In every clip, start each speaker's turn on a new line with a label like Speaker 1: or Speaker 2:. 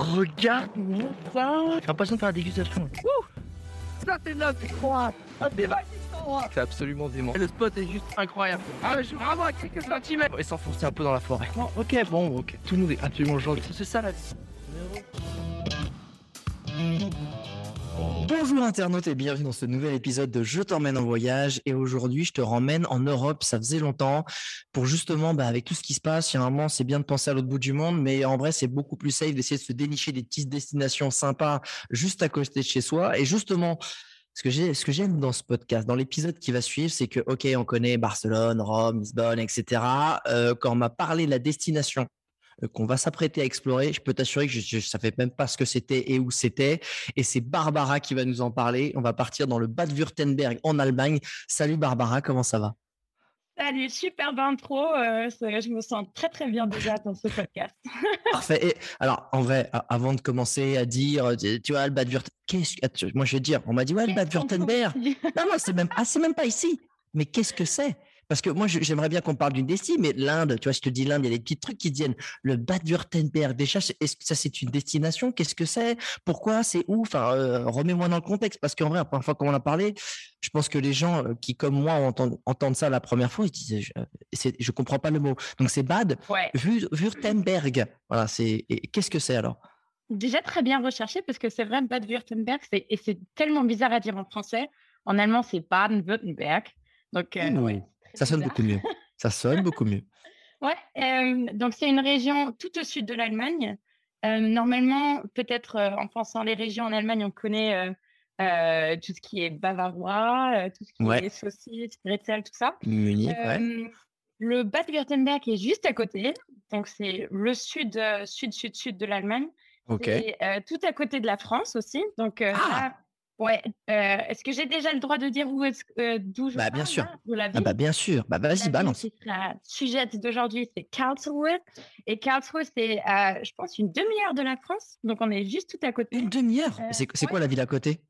Speaker 1: Regarde-moi ça J'ai l'impression de faire la dégustation. Ça, c'est c'est quoi C'est absolument dément. Le spot est juste incroyable. Ah, je suis vraiment à quelques centimètres. Et s'enfoncer un peu dans la forêt. Bon, ok, bon, ok. Tout nous est absolument gentil. C'est ça la vie.
Speaker 2: Bonjour internautes et bienvenue dans ce nouvel épisode de Je t'emmène en voyage et aujourd'hui je te ramène en Europe, ça faisait longtemps pour justement bah, avec tout ce qui se passe, il y a un moment c'est bien de penser à l'autre bout du monde mais en vrai c'est beaucoup plus safe d'essayer de se dénicher des petites destinations sympas juste à côté de chez soi et justement ce que j'aime dans ce podcast, dans l'épisode qui va suivre, c'est que ok, on connaît Barcelone, Rome, Lisbonne, etc. Euh, quand on m'a parlé de la destination qu'on va s'apprêter à explorer. Je peux t'assurer que je ne savais même pas ce que c'était et où c'était. Et c'est Barbara qui va nous en parler. On va partir dans le Bad-Württemberg en Allemagne. Salut Barbara, comment ça va?
Speaker 3: Salut, super intro. Euh, je me sens très très bien déjà dans ce podcast.
Speaker 2: Parfait. Et alors, en vrai, avant de commencer à dire, tu vois, le Bad-Württemberg, qu'est-ce que moi je vais dire, on m'a dit ouais, le Bad-Württemberg. Non, non, c'est même, ah, c'est même pas ici. Mais qu'est-ce que c'est? Parce que moi, j'aimerais bien qu'on parle d'une destinée, mais l'Inde, tu vois, je te dis l'Inde, il y a des petits trucs qui viennent. Le Bad-Württemberg, déjà, est-ce que ça, c'est une destination? Qu'est-ce que c'est? Pourquoi? C'est où? Enfin, euh, remets-moi dans le contexte, parce qu'en vrai, la première fois qu'on en a parlé, je pense que les gens euh, qui, comme moi, entendent, entendent ça la première fois, ils disent, je, ne comprends pas le mot. Donc, c'est Bad Württemberg. Voilà, c'est. Qu'est-ce que c'est alors?
Speaker 3: Déjà très bien recherché parce que c'est vrai, Bad Württemberg, et c'est tellement bizarre à dire en français. En allemand, c'est Baden-Württemberg. Donc,
Speaker 2: euh, oui. Ça sonne beaucoup mieux. Ça sonne beaucoup mieux.
Speaker 3: Ouais, euh, donc c'est une région tout au sud de l'Allemagne. Euh, normalement, peut-être euh, en pensant les régions en Allemagne, on connaît tout ce qui est bavarois, tout ce qui est saucisse, bretzel, tout ça.
Speaker 2: Munich, ouais.
Speaker 3: Le Bad-Württemberg est juste à côté, donc c'est le sud, sud, sud, sud de l'Allemagne.
Speaker 2: Ok.
Speaker 3: Et tout à côté de la France aussi. Donc ah Ouais. Euh, est-ce que j'ai déjà le droit de dire où est euh, d'où je
Speaker 2: bah, bien sûr. ah, bah, bien sûr. Bah, vas-y, balance.
Speaker 3: La sujet d'aujourd'hui, c'est Karlsruhe. Et Karlsruhe, c'est, euh, je pense, une demi-heure de la France. Donc, on est juste tout à côté.
Speaker 2: Une demi-heure? C'est quoi la ville à côté?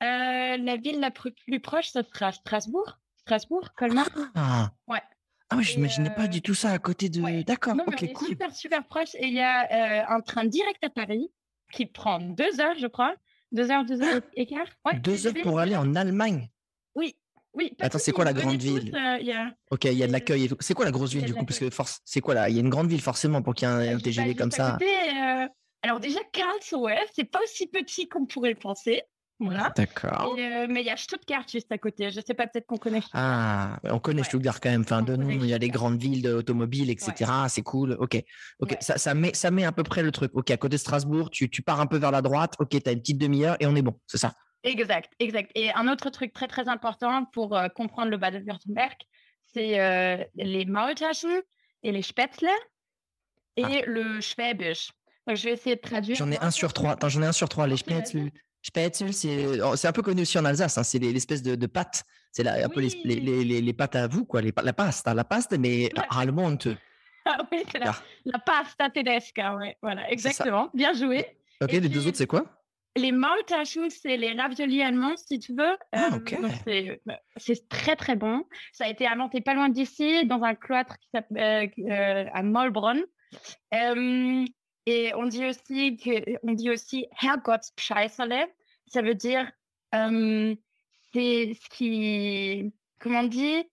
Speaker 3: La ville la plus, proche, ça sera Strasbourg. Strasbourg, Colmar.
Speaker 2: Ah.
Speaker 3: Ouais.
Speaker 2: Ah oui, je n'imaginais pas du tout ça à côté de. D'accord. Ok,
Speaker 3: on
Speaker 2: cool.
Speaker 3: super, super proche. Et il y a un train direct à Paris qui prend deux heures, je crois. Deux heures, deux heures et quart?
Speaker 2: Deux heures pour aller en Allemagne?
Speaker 3: Oui. Oui,
Speaker 2: Attends, c'est quoi la grande ville?
Speaker 3: euh,
Speaker 2: Ok, il y a de l'accueil et tout. C'est quoi la grosse ville du coup? Parce que force, c'est quoi là? Il y a une grande ville forcément pour qu'il y ait un, TGV comme ça.
Speaker 3: Euh, alors déjà, Karlsruhe, c'est pas aussi petit qu'on pourrait le penser. Voilà.
Speaker 2: D'accord.
Speaker 3: Euh, mais il y a Stuttgart juste à côté. Je sais pas, peut-être qu'on connaît.
Speaker 2: Ah, on connaît Stuttgart quand même. Enfin, de nous, il y a les grandes villes automobiles, etc. C'est cool. Ok. Ok. Ça, ça, met, ça met à peu près le truc. Ok, à côté de Strasbourg, tu, tu pars un peu vers la droite. Ok, tu as une petite demi-heure et on est bon. C'est ça.
Speaker 3: Exact, exact. Et un autre truc très, très important pour euh, comprendre le Baden-Württemberg, c'est euh, les Maultaschen et les Spätzle et ah. le Schwäbisch. Donc, je vais essayer de traduire.
Speaker 2: J'en ai un sur trois. Attends, j'en ai un sur trois. Les Spätzle. Spätzle, oh, c'est un peu connu aussi en Alsace. Hein, c'est l'espèce de, de, pâte. C'est un peu les, les, les, les, pâtes à vous, quoi. Les, la pasta, la pasta, mais allemande.
Speaker 3: Ah oui, c'est la, la, pasta tedesca, ouais. Voilà, exactement. Bien joué.
Speaker 2: Ok, les deux autres, c'est quoi?
Speaker 3: Les Maultaschen, c'est les raviolis allemands, si tu veux.
Speaker 2: Ah, ok.
Speaker 3: Bah, c'est très, très bon. Ça a été inventé pas loin d'ici, dans un cloître qui s'appelle euh, à Maulbronn. Euh, et on dit aussi que, on dit aussi. Ça veut dire, euh, c'est ce qui, comment on dit?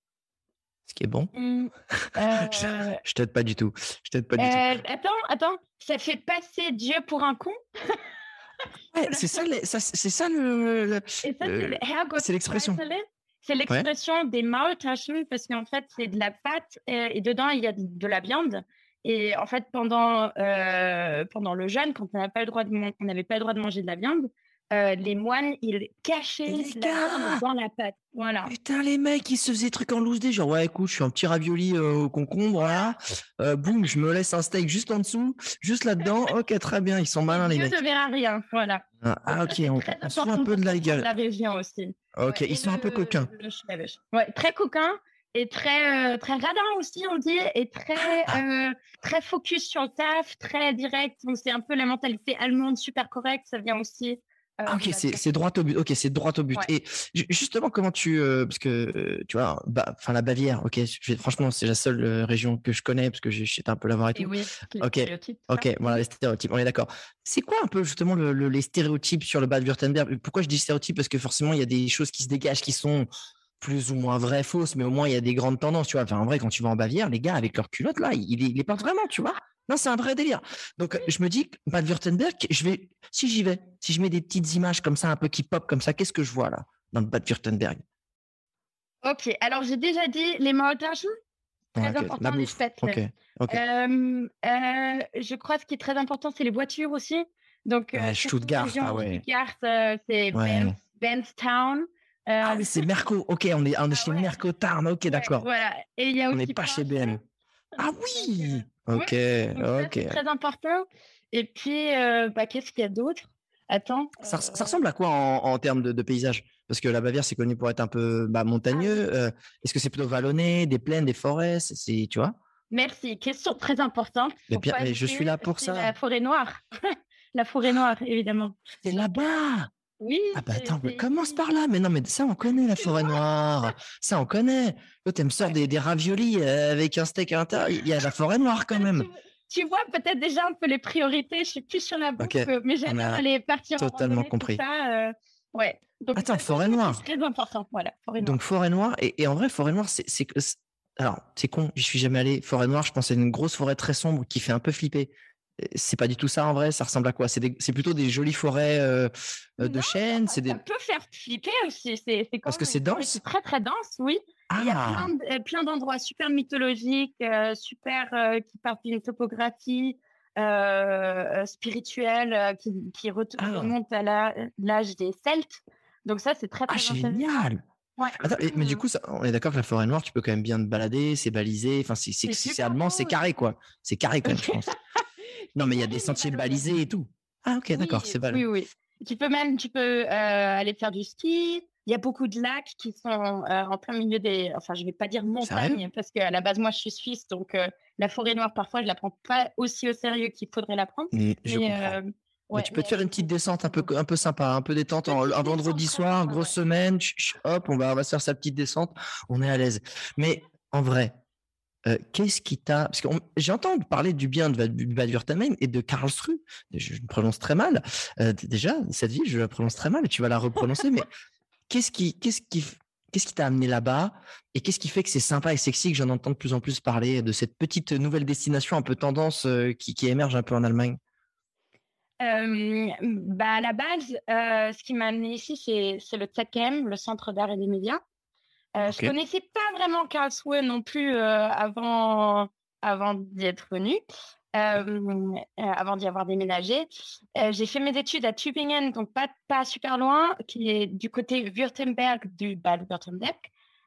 Speaker 2: Ce qui est bon.
Speaker 3: Mmh,
Speaker 2: je, euh, t'aide pas du tout. Je t'aide pas du tout.
Speaker 3: Euh, attends, attends. Ça fait passer Dieu pour un con?
Speaker 2: c'est ça, c'est ça le.
Speaker 3: c'est
Speaker 2: l'expression.
Speaker 3: C'est l'expression des Maultaschen parce qu'en fait, c'est de la pâte et, et, dedans, il y a de la viande. Et en fait, pendant, euh, pendant le jeûne, quand on n'avait pas, le droit de, on pas le droit de manger de la viande, euh, les moines, ils cachaient la viande dans la pâte. Voilà.
Speaker 2: Putain, les mecs, ils se faisaient des trucs en loose des genre, ouais, écoute, je suis un petit ravioli euh, au concombre, là. boum, je me laisse un steak juste en dessous, juste là-dedans. ok, très bien, ils sont malins, les mecs.
Speaker 3: ne verra rien, voilà.
Speaker 2: Ah, ah ok, on, on se un peu de la gueule.
Speaker 3: La région aussi.
Speaker 2: Ok, ils sont un peu coquins.
Speaker 3: ouais, très coquins et très euh, très radin aussi on dit et très euh, très focus sur le taf très direct donc c'est un peu la mentalité allemande super correcte ça vient aussi
Speaker 2: ah, ok, c'est droit au but. Ok, c'est droit au but. Et justement, comment tu, parce que tu vois, bah, enfin la Bavière. Ok, franchement, c'est la seule région que je connais parce que j'ai un peu l'avoir et tout.
Speaker 3: Et oui,
Speaker 2: ok, ok, voilà les stéréotypes. On est d'accord. C'est quoi un peu justement le, les stéréotypes sur le Bade-Württemberg Pourquoi je dis stéréotypes? Parce que forcément, il y a des choses qui se dégagent qui sont plus ou moins vraies, fausses, mais au moins il y a des grandes tendances, tu vois. Enfin, en vrai, quand tu vas en Bavière, les gars avec leurs culottes là, ils, ils les portent vraiment, tu vois. Non, c'est un vrai délire. Donc, je me dis, Bad-Württemberg, je vais, si j'y vais, si je mets des petites images comme ça, un peu qui pop comme ça, qu'est-ce que je vois là, dans le Bad-Württemberg
Speaker 3: Ok, alors j'ai déjà dit les Maultaschen. Très important, les fêtes.
Speaker 2: Ok,
Speaker 3: euh, euh, je crois que ce qui est très important, c'est les voitures aussi. Donc,
Speaker 2: euh, Stuttgart, ah ouais.
Speaker 3: Stuttgart, c'est ouais.
Speaker 2: Ah, c'est Merco. Ok, on est, on est chez ah Merco Tarn. Ok, d'accord.
Speaker 3: Voilà. Et il y a aussi
Speaker 2: on n'est pas chez BM. Ah oui. Ok, ok.
Speaker 3: C'est très important. Et puis, euh, bah, qu'est-ce qu'il y a d'autre? Attends.
Speaker 2: Ça, ça, ressemble à quoi en, en termes de, de, paysage? Parce que la Bavière, c'est connu pour être un peu bah, montagneux. Ah euh, Est-ce que c'est plutôt vallonné, des plaines, des forêts? C'est, tu vois?
Speaker 3: Merci. Question très importante.
Speaker 2: Mais bien, je suis là pour ça.
Speaker 3: La forêt noire? la forêt noire, évidemment.
Speaker 2: C'est là-bas.
Speaker 3: Oui.
Speaker 2: Ah bah attends, mais commence par là. Mais non, mais ça, on connaît la forêt noire. Ça, on connaît. Toi, me sors des, des raviolis euh, avec un steak à l'intérieur? Il y a la forêt noire quand même.
Speaker 3: Tu, vois peut-être déjà un peu les priorités. Je suis plus sur la boucle, mais j'aime aller partir
Speaker 2: totalement compris.
Speaker 3: ça, euh, ouais.
Speaker 2: Donc, Attends, forêt noire.
Speaker 3: C'est très important. Voilà,
Speaker 2: forêt noire. Donc forêt noire. Et, et en vrai, forêt noire, c'est alors c'est con. Je suis jamais allé. Forêt noire, je pense c'est une grosse forêt très sombre qui fait un peu flipper c'est pas du tout ça en vrai. Ça ressemble à quoi? C'est plutôt des jolies forêts euh, euh, de chênes.
Speaker 3: Ça,
Speaker 2: des...
Speaker 3: peut faire flipper aussi. C'est
Speaker 2: parce que c'est dense?
Speaker 3: Très très dense, oui. Il y a ah! plein, d'endroits super mythologiques, euh, super qui partent d'une topographie spirituelle qui, qui ah! remonte à l'âge des Celtes. Donc ça, c'est très très
Speaker 2: ah, génial.
Speaker 3: Ouais.
Speaker 2: Attends, mais du coup, ça, on est d'accord que la forêt noire, tu peux quand même bien te balader, c'est balisé. Enfin, c'est allemand, c'est carré quoi. C'est carré quand même, je pense. Non, mais il y a des sentiers balisés et tout. Ah, ok, d'accord, c'est valable.
Speaker 3: Oui, oui. Tu peux même, tu peux euh, aller faire du ski. Il y a beaucoup de lacs qui sont euh, en plein milieu des. Enfin, je ne vais pas dire montagne, parce qu'à la base, moi, je suis suisse, donc euh, la forêt noire, parfois, je ne la prends pas aussi au sérieux qu'il faudrait la prendre.
Speaker 2: Mmh, je mais, tu peux te faire une petite descente un peu, un peu sympa, un peu détente. un vendredi soir, grosse semaine, hop, on va, on va se faire sa petite descente. On est à l'aise. Mais en vrai, euh, qu'est-ce qui t'a. Parce que j'entends parler du bien de Bad-Württemberg et de Karlsruhe. Je, le prononce très mal. Euh, déjà, cette ville, je la prononce très mal et tu vas la reprononcer. mais qu'est-ce qui, qu'est-ce qui, qu'est-ce qui t'a amené là-bas et qu'est-ce qui fait que c'est sympa et sexy que j'en entends de plus en plus parler de cette petite nouvelle destination un peu tendance euh, qui, qui, émerge un peu en Allemagne?
Speaker 3: Bah à la base, ce qui m'a amené ici, c'est le ZKM, le Centre d'art et des médias. Euh, je connaissais pas vraiment Karlsruhe non plus euh, avant, avant d'y être venue, euh, avant d'y avoir déménagé. j'ai fait mes études à Tübingen, donc pas, pas super loin, qui est du côté Württemberg du Bade-Württemberg,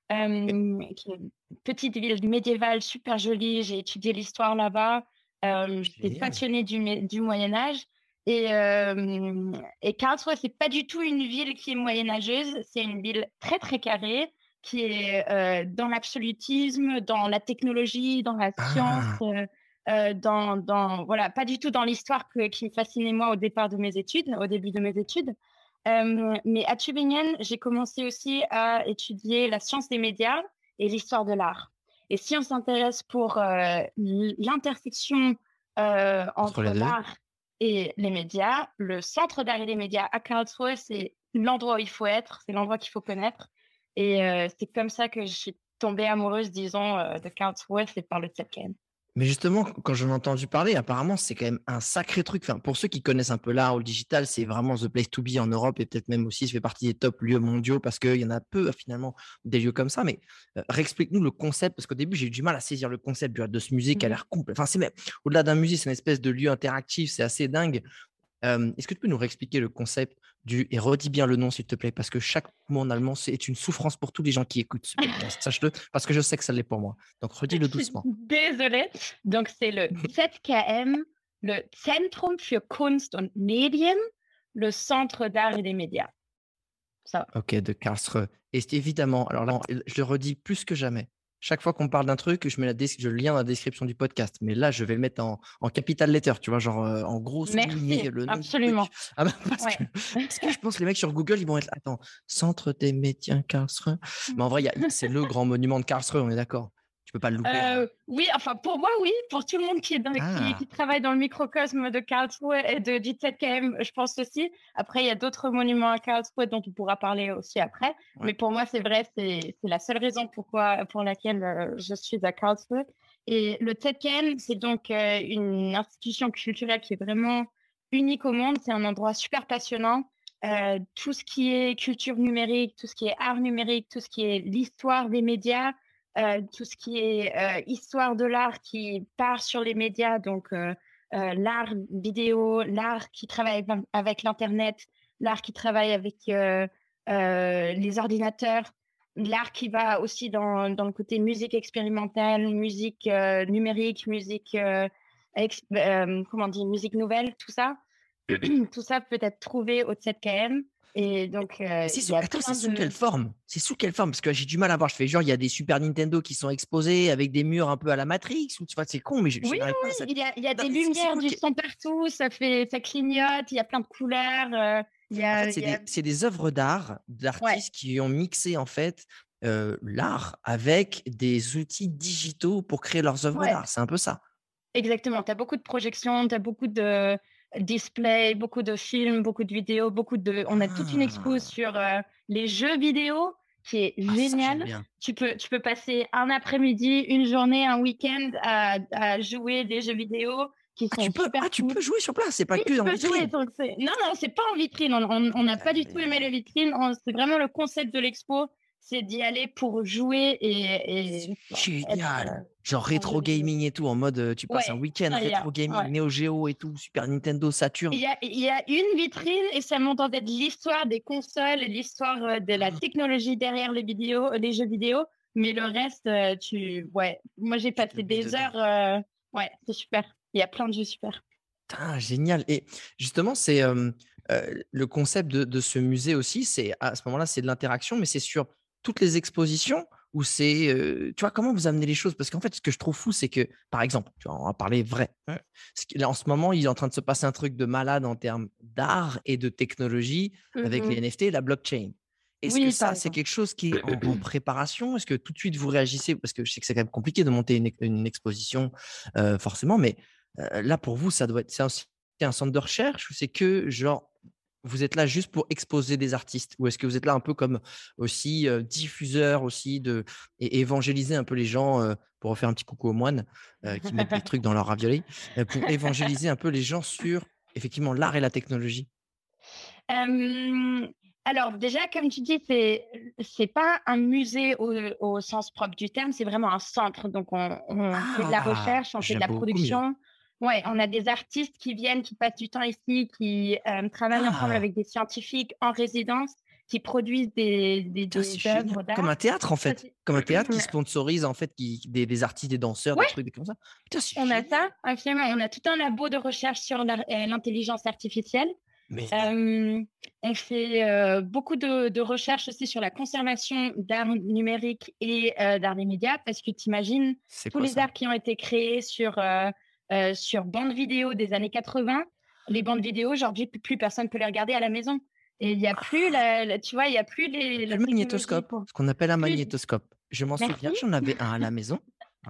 Speaker 3: qui est une petite ville médiévale super jolie. J'ai étudié l'histoire là-bas. J'étais passionnée du, du Moyen Âge. Et, et Karlsruhe, c'est pas du tout une ville qui est moyenâgeuse, c'est une ville très très carrée, qui est euh, dans l'absolutisme, dans la technologie, dans la science, ah. euh, euh, dans, dans, voilà, pas du tout dans l'histoire qui me fascinait moi au départ de mes études, au début de mes études. mais à Tübingen, j'ai commencé aussi à étudier la science des médias et l'histoire de l'art. Et si on s'intéresse pour l'intersection entre l'art et les médias, le centre d'art et des médias à Karlsruhe, c'est l'endroit où il faut être, c'est l'endroit qu'il faut connaître. Et c'est comme ça que je suis tombée amoureuse, disons, de Karlsruhe, c'est par le Zetken.
Speaker 2: Mais justement, quand j'en ai entendu parler, apparemment, c'est quand même un sacré truc. Enfin, pour ceux qui connaissent un peu l'art ou le digital, c'est vraiment the place to be en Europe et peut-être même aussi, ça fait partie des top lieux mondiaux parce qu'il y en a peu finalement des lieux comme ça. Mais réexplique-nous le concept parce qu'au début, j'ai eu du mal à saisir le concept de ce musée qui a mmh l'air complet. Enfin, c'est même au-delà d'un musée, c'est une espèce de lieu interactif, c'est assez dingue. Est-ce que tu peux nous réexpliquer le concept du et redis bien le nom s'il te plaît? Parce que chaque mot en allemand c'est une souffrance pour tous les gens qui écoutent. Sache-le parce que je sais que ça l'est pour moi. Donc redis-le doucement.
Speaker 3: Désolée. Donc c'est le ZKM, le Zentrum für Kunst und Medien, le Centre d'art et des médias.
Speaker 2: Ça. Ok, de Karlsruhe. Et évidemment, alors là, je le redis plus que jamais, chaque fois qu'on parle d'un truc, je mets la je le lien dans la description du podcast. Mais là, je vais le mettre en, en capital letter, tu vois, genre en gros
Speaker 3: souligner le nom Absolument.
Speaker 2: Ah bah, parce, que, parce, que, je pense que les mecs sur Google, ils vont être attends, centre des métiers Karlsruhe. Mais en vrai, c'est le grand monument de Karlsruhe, on est d'accord. Tu peux pas le louper.
Speaker 3: Euh, oui, enfin pour moi, oui. Pour tout le monde qui, est dans, qui, ah. travaille dans le microcosme de Karlsruhe et de J7KM, je pense aussi. Après, il y a d'autres monuments à Karlsruhe dont on pourra parler aussi après. Mais pour moi, c'est vrai, c'est la seule raison pourquoi, pour laquelle euh, je suis à Karlsruhe. Et le ZKM, c'est donc euh, une institution culturelle qui est vraiment unique au monde. C'est un endroit super passionnant. tout ce qui est culture numérique, tout ce qui est art numérique, tout ce qui est l'histoire des médias, tout ce qui est euh, histoire de l'art qui part sur les médias, donc euh, l'art vidéo, l'art qui travaille avec l'Internet, l'art qui travaille avec les ordinateurs, l'art qui va aussi dans, dans, le côté musique expérimentale, musique numérique, musique, comment musique nouvelle, tout ça. tout ça peut être trouvé au 7KM. Et donc,
Speaker 2: euh, c'est sous, attends, c'est sous quelle forme? C'est sous quelle forme? Parce que j'ai du mal à voir. Je fais genre, il y a des Super Nintendo qui sont exposés avec des murs un peu à la Matrix. Ou tu vois, c'est con, mais je,
Speaker 3: oui, oui, il y a, il y a des lumières du son partout. Ça fait, ça clignote. Il y a plein de couleurs. Euh, il y
Speaker 2: a, c'est, des, œuvres d'art d'artistes qui ont mixé en fait euh, l'art avec des outils digitaux pour créer leurs œuvres d'art. C'est un peu ça.
Speaker 3: Exactement. Tu as beaucoup de projections, tu as beaucoup de display, beaucoup de films, beaucoup de vidéos, beaucoup de. On a toute une expo ah. sur euh, les jeux vidéo qui est ah, génial. Tu peux, tu peux passer un après-midi, une journée, un week-end à, à, jouer des jeux vidéo qui
Speaker 2: ah,
Speaker 3: sont
Speaker 2: tu peux,
Speaker 3: super
Speaker 2: ah, tu peux jouer sur place, c'est pas que en vitrine.
Speaker 3: non, non, c'est pas en vitrine. On n'a pas du tout aimé les vitrines. C'est vraiment le concept de l'expo c'est d'y aller pour jouer et.
Speaker 2: Génial! Euh, Genre rétro gaming et tout, en mode tu passes un week-end rétro gaming, Neo Geo et tout, Super Nintendo, Saturn.
Speaker 3: Il y a, il y a une vitrine et ça montre en fait l'histoire des consoles, l'histoire de la ah. technologie derrière les vidéos, les jeux vidéo. Mais le reste, tu. Ouais, moi j'ai passé des heures. Ouais, c'est super. Il y a plein de jeux super.
Speaker 2: Putain, génial. Et justement, c'est le concept de, de, ce musée aussi, c'est à ce moment-là, c'est de l'interaction, mais c'est sur toutes les expositions ou c'est, tu vois, comment vous amenez les choses? Parce qu'en fait, ce que je trouve fou, c'est que, par exemple, tu vois, on va parler vrai. Là, en ce moment, il est en train de se passer un truc de malade en termes d'art et de technologie avec les mmh NFT et la blockchain. Est-ce que ça, c'est quelque chose qui est en, préparation? Est-ce que tout de suite vous réagissez? Parce que je sais que c'est quand même compliqué de monter une, exposition, forcément, mais là, pour vous, ça doit être c'est un centre de recherche ou c'est que genre vous êtes là juste pour exposer des artistes? Ou est-ce que vous êtes là un peu comme aussi diffuseur aussi de et évangéliser un peu les gens pour refaire un petit coucou aux moines qui mettent des trucs dans leur ravioli pour évangéliser un peu les gens sur effectivement l'art et la technologie?
Speaker 3: Alors déjà comme tu dis c'est c'est pas un musée au, sens propre du terme c'est vraiment un centre. Donc on, fait de la ah! recherche on fait de la production Ouais, on a des artistes qui viennent, qui passent du temps ici, qui euh, travaillent ensemble ah! avec des scientifiques en résidence, qui produisent des, des, œuvres d'art.
Speaker 2: Comme un théâtre, en fait. Comme un théâtre qui sponsorise, en fait, qui, des, artistes, des danseurs, des trucs comme ça.
Speaker 3: on a ça, absolument. On a tout un labo de recherche sur euh, l'intelligence artificielle. on fait beaucoup de, de recherches aussi sur la conservation d'art numérique et d'art des médias, parce que tu imagines tous les arts qui ont été créés sur euh, sur bandes vidéo des années 80. Les bandes vidéo, aujourd'hui, plus personne peut les regarder à la maison. Et il n'y a plus, la, tu vois, il n'y a plus les.
Speaker 2: Le magnétoscope, ce qu'on appelle un magnétoscope. Je m'en souviens, j'en avais un à la maison.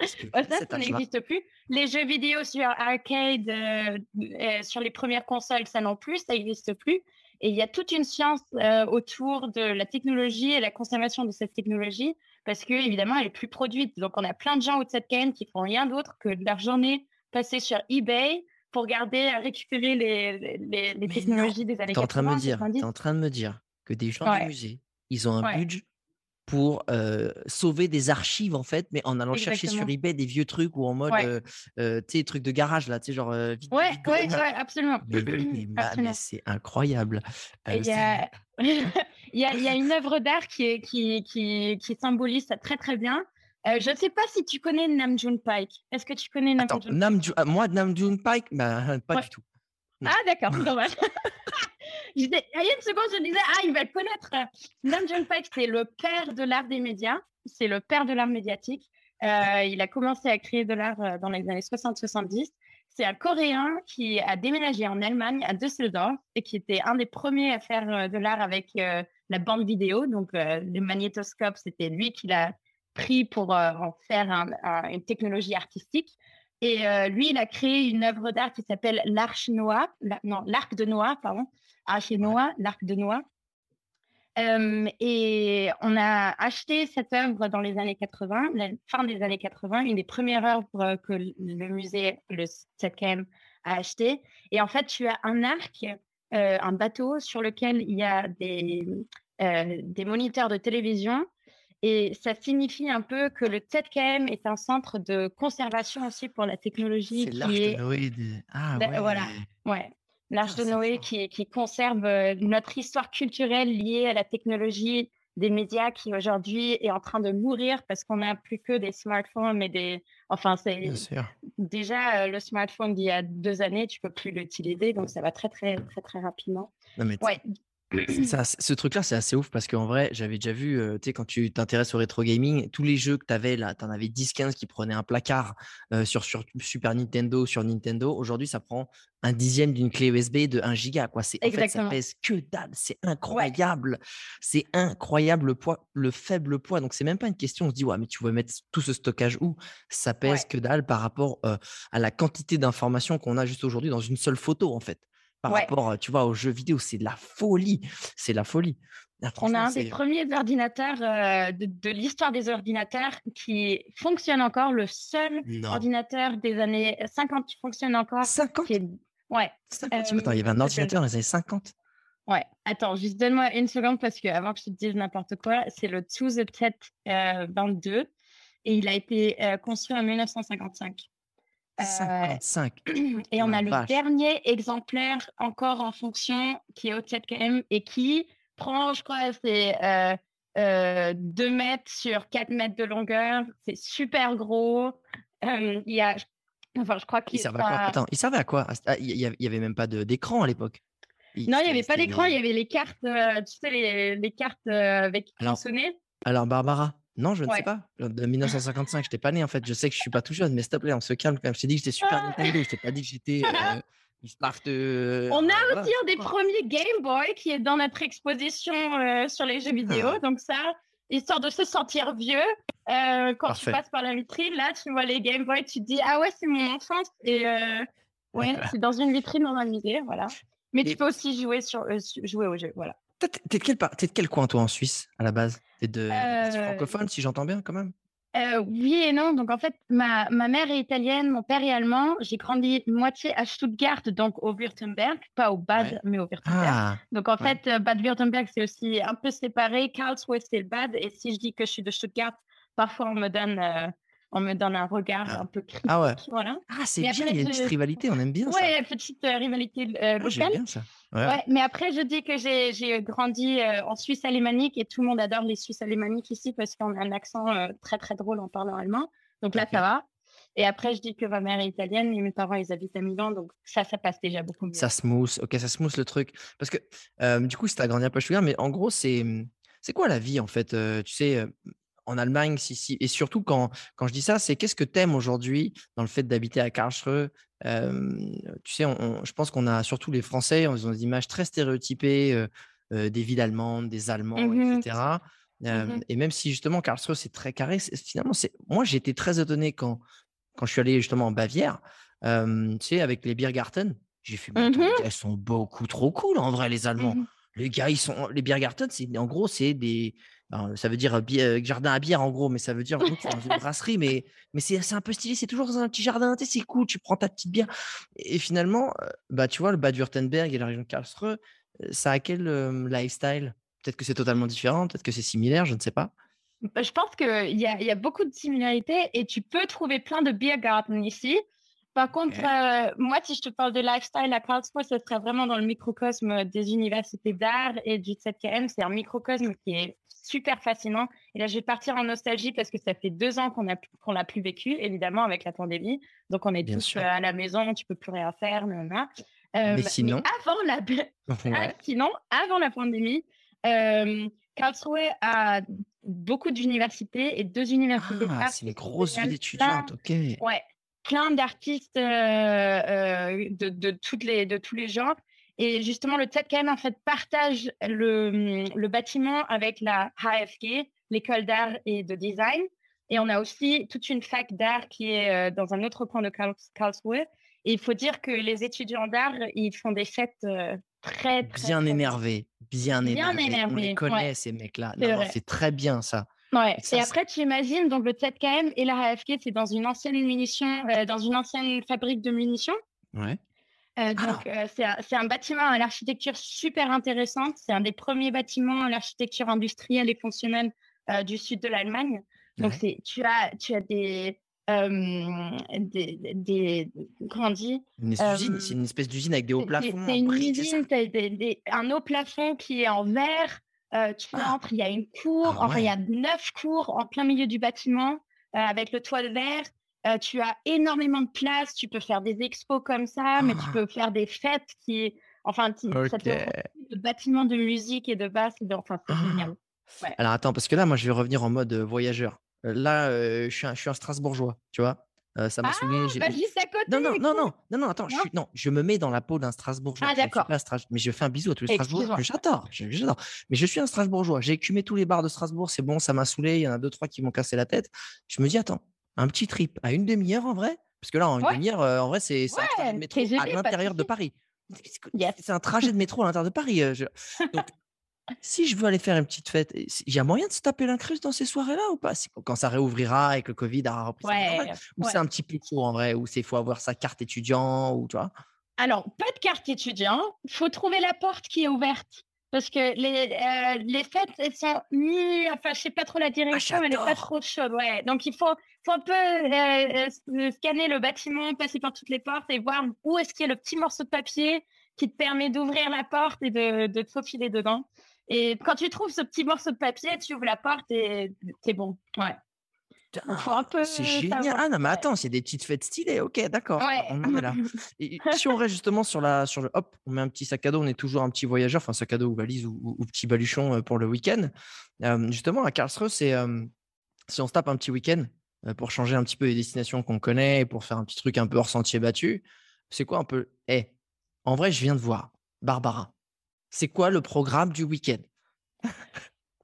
Speaker 3: ça, ça n'existe plus. Les jeux vidéo sur arcade, euh, euh, sur les premières consoles, ça non plus, ça n'existe plus. Et il y a toute une science autour de la technologie et la conservation de cette technologie parce que évidemment elle est plus produite. Donc on a plein de gens au ZKN qui font rien d'autre que de leur journée passée sur eBay pour garder, récupérer les, les, les technologies des années 80.
Speaker 2: En train de me dire, es en train de me dire que des gens du musée, ils ont un budget pour sauver des archives en fait, mais en allant chercher sur eBay des vieux trucs ou en mode, tu sais, trucs de garage là, tu sais, genre.
Speaker 3: ouais, ouais, absolument.
Speaker 2: Mais, c'est incroyable.
Speaker 3: Il y, a... y, a, y, a, une œuvre d'art qui, qui, qui, qui, symbolise ça très très bien. je ne sais pas si tu connais Nam June Pike. Est-ce que tu connais Nam June
Speaker 2: Nam ah, Moi, Nam June Pike, bah, pas du tout.
Speaker 3: Ah, d'accord, dommage. il y a une seconde, je disais, ah, il va le connaître. Nam June Paik, c'est le père de l'art des médias. c'est le père de l'art médiatique. il a commencé à créer de l'art dans les années 60-70. C'est un Coréen qui a déménagé en Allemagne, à Düsseldorf, et qui était un des premiers à faire de l'art avec la bande vidéo. Donc, le magnétoscope, c'était lui qui l'a pris pour en faire une technologie artistique. Et lui, il a créé une œuvre d'art qui s'appelle l'Arche Noire, non, l'Arc de Noix, pardon, Arche Noah, l'Arc de Noix. et on a acheté cette œuvre dans les années 80, la fin des années 80, une des premières œuvres que le musée, le 7KM, a acheté. Et en fait, tu as un arc, un bateau sur lequel il y a des, des moniteurs de télévision et ça signifie un peu que le 7KM est un centre de conservation aussi pour la technologie.
Speaker 2: C'est l'arche de Noé. Ah ouais.
Speaker 3: Voilà, ouais. L'arche de Noé qui, qui, conserve euh, notre histoire culturelle liée à la technologie des médias qui aujourd'hui est en train de mourir parce qu'on n'a plus que des smartphones mais des enfin c'est déjà euh, le smartphone d'il y a deux années tu peux plus l'utiliser donc ça va très très très très rapidement
Speaker 2: non, mais ouais ça, ce truc-là, c'est assez ouf parce qu'en vrai, j'avais déjà vu, tu sais, quand tu t'intéresses au rétro gaming, tous les jeux que tu avais là, tu en avais 10-15 qui prenaient un placard sur, sur Super Nintendo, sur Nintendo. Aujourd'hui, ça prend un dixième d'une clé USB de 1 giga. Quoi. En fait, ça pèse que dalle. C'est incroyable. C'est incroyable le, poids, le faible poids. Donc, c'est même pas une question. On se dit, ouais, mais tu veux mettre tout ce stockage où? Ça pèse que dalle par rapport à la quantité d'informations qu'on a juste aujourd'hui dans une seule photo, en fait par rapport, tu vois, aux jeux vidéo. C'est de la folie. C'est la folie.
Speaker 3: On a un des premiers ordinateurs de, l'histoire des ordinateurs qui fonctionne encore, le seul ordinateur des années 50 qui fonctionne encore.
Speaker 2: 50
Speaker 3: Ouais.
Speaker 2: Attends, il y avait un ordinateur dans les années 50
Speaker 3: Ouais, attends, juste donne-moi une seconde parce que avant que je te dise n'importe quoi, c'est le TUZ 22 et il a été construit en 1955.
Speaker 2: 55. Euh,
Speaker 3: et on a le dernier exemplaire encore en fonction qui est au 7KM et qui prend, je crois, c'est euh, euh, 2 mètres sur 4 mètres de longueur. C'est super gros. il y a, enfin, je crois qu'il
Speaker 2: servait à quoi? Attends, il servait à quoi? Ah, Il n'y avait même pas d'écran à l'époque.
Speaker 3: Non, il n'y avait pas d'écran, il y avait les cartes, euh, tu sais, les, les cartes avec qui
Speaker 2: alors, alors, Barbara, non, je ne sais pas. De 1955, je n'étais pas né en fait. Je sais que je suis pas tout jeune, mais s'il te plaît, on se calme quand même. Je t'ai dit que j'étais Super ah. Nintendo. Je t'ai pas dit que j'étais euh,
Speaker 3: de. On a aussi un des premiers Game Boy qui est dans notre exposition euh, sur les jeux vidéo. Ah. Donc ça, histoire de se sentir vieux, euh, quand tu passes par la vitrine, là, tu vois les Game Boy, tu te dis ah ouais, c'est mon enfance. Et euh, ouais, c'est dans une vitrine dans un musée, voilà. Mais tu peux aussi jouer sur jouer au jeu, voilà.
Speaker 2: T'es de, quel, de quel coin, toi, en Suisse, à la base? T'es de euh... francophone, si j'entends bien, quand même?
Speaker 3: euh, Oui et non. Donc, en fait, ma, ma, mère est italienne, mon père est allemand. J'ai grandi moitié à Stuttgart, donc au Württemberg, pas au Bad, mais au Württemberg. Ah, donc, en fait, euh, Bad-Württemberg, c'est aussi un peu séparé. Karlsruhe, c'est le Bad. Et si je dis que je suis de Stuttgart, parfois, on me donne euh, on me donne un regard ah. un peu critique.
Speaker 2: Ah ouais.
Speaker 3: Voilà.
Speaker 2: Ah, c'est bien, il y a une petite rivalité, on aime bien ça.
Speaker 3: Ouais, petite euh, rivalité euh, ah, locale. bien ça. Ouais. mais après, je dis que j'ai grandi euh, en Suisse alémanique et tout le monde adore les Suisses alémaniques ici parce qu'on a un accent très très drôle en parlant allemand. Donc là, ça va. Et après, je dis que ma mère est italienne et mes parents, ils habitent à Milan. Donc ça, ça passe déjà beaucoup mieux.
Speaker 2: Ça smooth. Ok, ça smooth le truc. Parce que du coup, c'est grandi un peu Stuttgart, mais en gros, c'est. C'est quoi la vie en fait Tu sais, en Allemagne, si, si, et surtout quand, quand je dis ça, c'est qu'est-ce que tu aimes aujourd'hui dans le fait d'habiter à Karlsruhe? Tu sais, je pense qu'on a surtout les Français, ils ont des images très stéréotypées des villes allemandes, des Allemands, mmh etc. Mmh et même si justement Karlsruhe, c'est très carré, finalement, moi, j'ai été très étonné quand, quand je suis allé justement en Bavière, tu sais, avec les Biergarten. J'ai fait, mmh elles sont beaucoup trop cool en vrai, les Allemands. Les gars, ils sont, les Biergarten, en gros, c'est des, ça veut dire jardin à bière en gros, mais ça veut dire dans une brasserie, mais, mais c'est un peu stylé, c'est toujours dans un petit jardin, c'est cool, tu prends ta petite bière. Et finalement, bah, tu vois, le Bad-Württemberg et la région de Karlsruhe, ça a quel lifestyle? Peut-être que c'est totalement différent, peut-être que c'est similaire, je ne sais pas.
Speaker 3: Bah, je pense qu'il y a, y a beaucoup de similarités et tu peux trouver plein de Biergarten ici. Par contre, moi, si je te parle de lifestyle à Karlsruhe, ce serait vraiment dans le microcosme des universités d'art et du 7KM. C'est un microcosme qui est super fascinant. Et là, je vais partir en nostalgie parce que ça fait deux ans qu'on qu'on l'a plus vécu, évidemment, avec la pandémie. Donc, on est tous euh, à la maison, tu peux plus rien faire. Euh,
Speaker 2: mais sinon,
Speaker 3: avant la, ah, sinon, avant la pandémie, euh, Karlsruhe a beaucoup d'universités et deux universités.
Speaker 2: Ah, c'est une grosse ville étudiante, ok.
Speaker 3: Ouais, plein d'artistes de, de, toutes les, de tous les genres. Et justement, le TEDKM, en fait, partage le, le bâtiment avec la HFG, l'école d'art et de design. Et on a aussi toute une fac d'art qui est dans un autre coin de Karlsruhe. Et il faut dire que les étudiants d'art, ils font des fêtes très, très
Speaker 2: bien énervés, bien, bien énervés. On les connaît ces mecs-là. C'est très bien ça.
Speaker 3: Ouais. Et, après, tu imagines, donc le TEDKM et la HFG, c'est dans une ancienne munition, dans une ancienne fabrique de munitions.
Speaker 2: Ouais.
Speaker 3: Euh, ah. donc, euh, c'est un, bâtiment à l'architecture super intéressante. C'est un des premiers battiments à l'architecture industrielle et fonctionnelle euh, du sud de l'Allemagne. Donc, c'est tu as, tu as des, des, des,
Speaker 2: C'est une espèce d'usine avec des hauts plafonds.
Speaker 3: C'est une usine, un haut plafond qui est en verre. Tu ah. entres, il y a une cour, ah enfin, il y a neuf cours en plein milieu du bâtiment avec le toit de verre. Euh, tu as énormément de place, tu peux faire des expos comme ça, mais tu ah. peux faire des fêtes qui, enfin, ça de bâtiments de musique et de basse, enfin, c'est ah. génial.
Speaker 2: Alors attends, parce que là, moi, je vais revenir en mode voyageur. Là, je, suis un, je suis un Strasbourgeois, tu vois? Ça m'a ah.
Speaker 3: Bah, juste à côté.
Speaker 2: Non, non, non, non, non, non, attends, Je, suis... non, je me mets dans la peau d'un Strasbourgeois.
Speaker 3: Ah, d'accord.
Speaker 2: Mais je fais un bisou à tous les Strasbourgeois. J'adore, j'adore. Mais je suis un Strasbourgeois. J'ai écumé tous les bars de Strasbourg. C'est bon, ça m'a saoulé. Il y en a deux, trois qui m'ont cassé la tête. Je me dis, attends, un petit trip à une demi-heure en vrai? Parce que là, en une demi-heure, en vrai, c'est un trajet de métro à l'intérieur de Paris. C'est un trajet de métro à l'intérieur de Paris. Donc, si je veux aller faire une petite fête, il y a moyen de se taper l'incruste dans ces soirées-là ou pas? Quand ça réouvrira et que le Covid a repris Ou c'est un petit peu trop en vrai Ou c'est faut avoir sa carte étudiant ou tu vois?
Speaker 3: Alors, pas de carte étudiant. Il faut trouver la porte qui est ouverte. Parce que les, euh, les fêtes, elles sont. Enfin, je sais pas trop la ah, direction, mais elle n'est pas trop chaude. Ouais. Donc, il faut, faut un peu euh, euh, scanner le bâtiment, passer par toutes les portes et voir où est-ce qu'il y a le petit morceau de papier qui te permet d'ouvrir la porte et de, de te faufiler dedans. Et quand tu trouves ce petit morceau de papier, tu ouvres la porte et c'est bon. Ouais.
Speaker 2: C'est génial. Ah non, mais attends, c'est des petites fêtes stylées. Ok, d'accord. On là. Et si on reste justement sur, la, sur le hop, on met un petit sac à dos, on est toujours un petit voyageur, enfin sac à dos ou valise ou, petit baluchon euh, pour le week-end. justement, à Karlsruhe, c'est si on se tape un petit week-end euh, pour changer un petit peu les destinations qu'on connaît pour faire un petit truc un peu hors sentier battu, c'est quoi un peu Eh, en vrai, je viens de voir Barbara. C'est quoi le programme du week-end?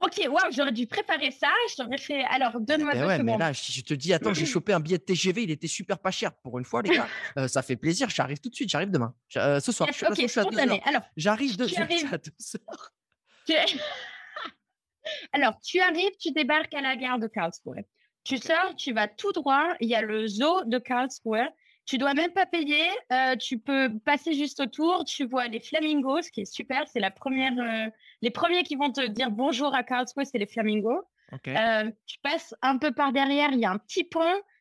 Speaker 3: Ok, waouh, j'aurais dû préparer ça. Je t'aurais fait. Alors, donne-moi
Speaker 2: deux ouais, Mais là, je te dis, attends, j'ai chopé un billet de TGV, il était super pas cher pour une fois, les gars. Euh, ça fait plaisir. J'arrive tout de suite, j'arrive demain. Euh, ce soir, je suis,
Speaker 3: okay, suis Alors,
Speaker 2: j'arrive de
Speaker 3: Alors, tu arrives, tu débarques à la gare de Karlsruhe. Tu sors, tu vas tout droit. Il y a le zoo de Karlsruhe. Tu dois même pas payer. Euh, tu peux passer juste autour. Tu vois les flamingos, ce qui est super. C'est la première. Euh, les premiers qui vont te dire bonjour à Karlsruhe, c'est les flamingos. Euh, tu passes un peu par derrière. Il y a un petit pont.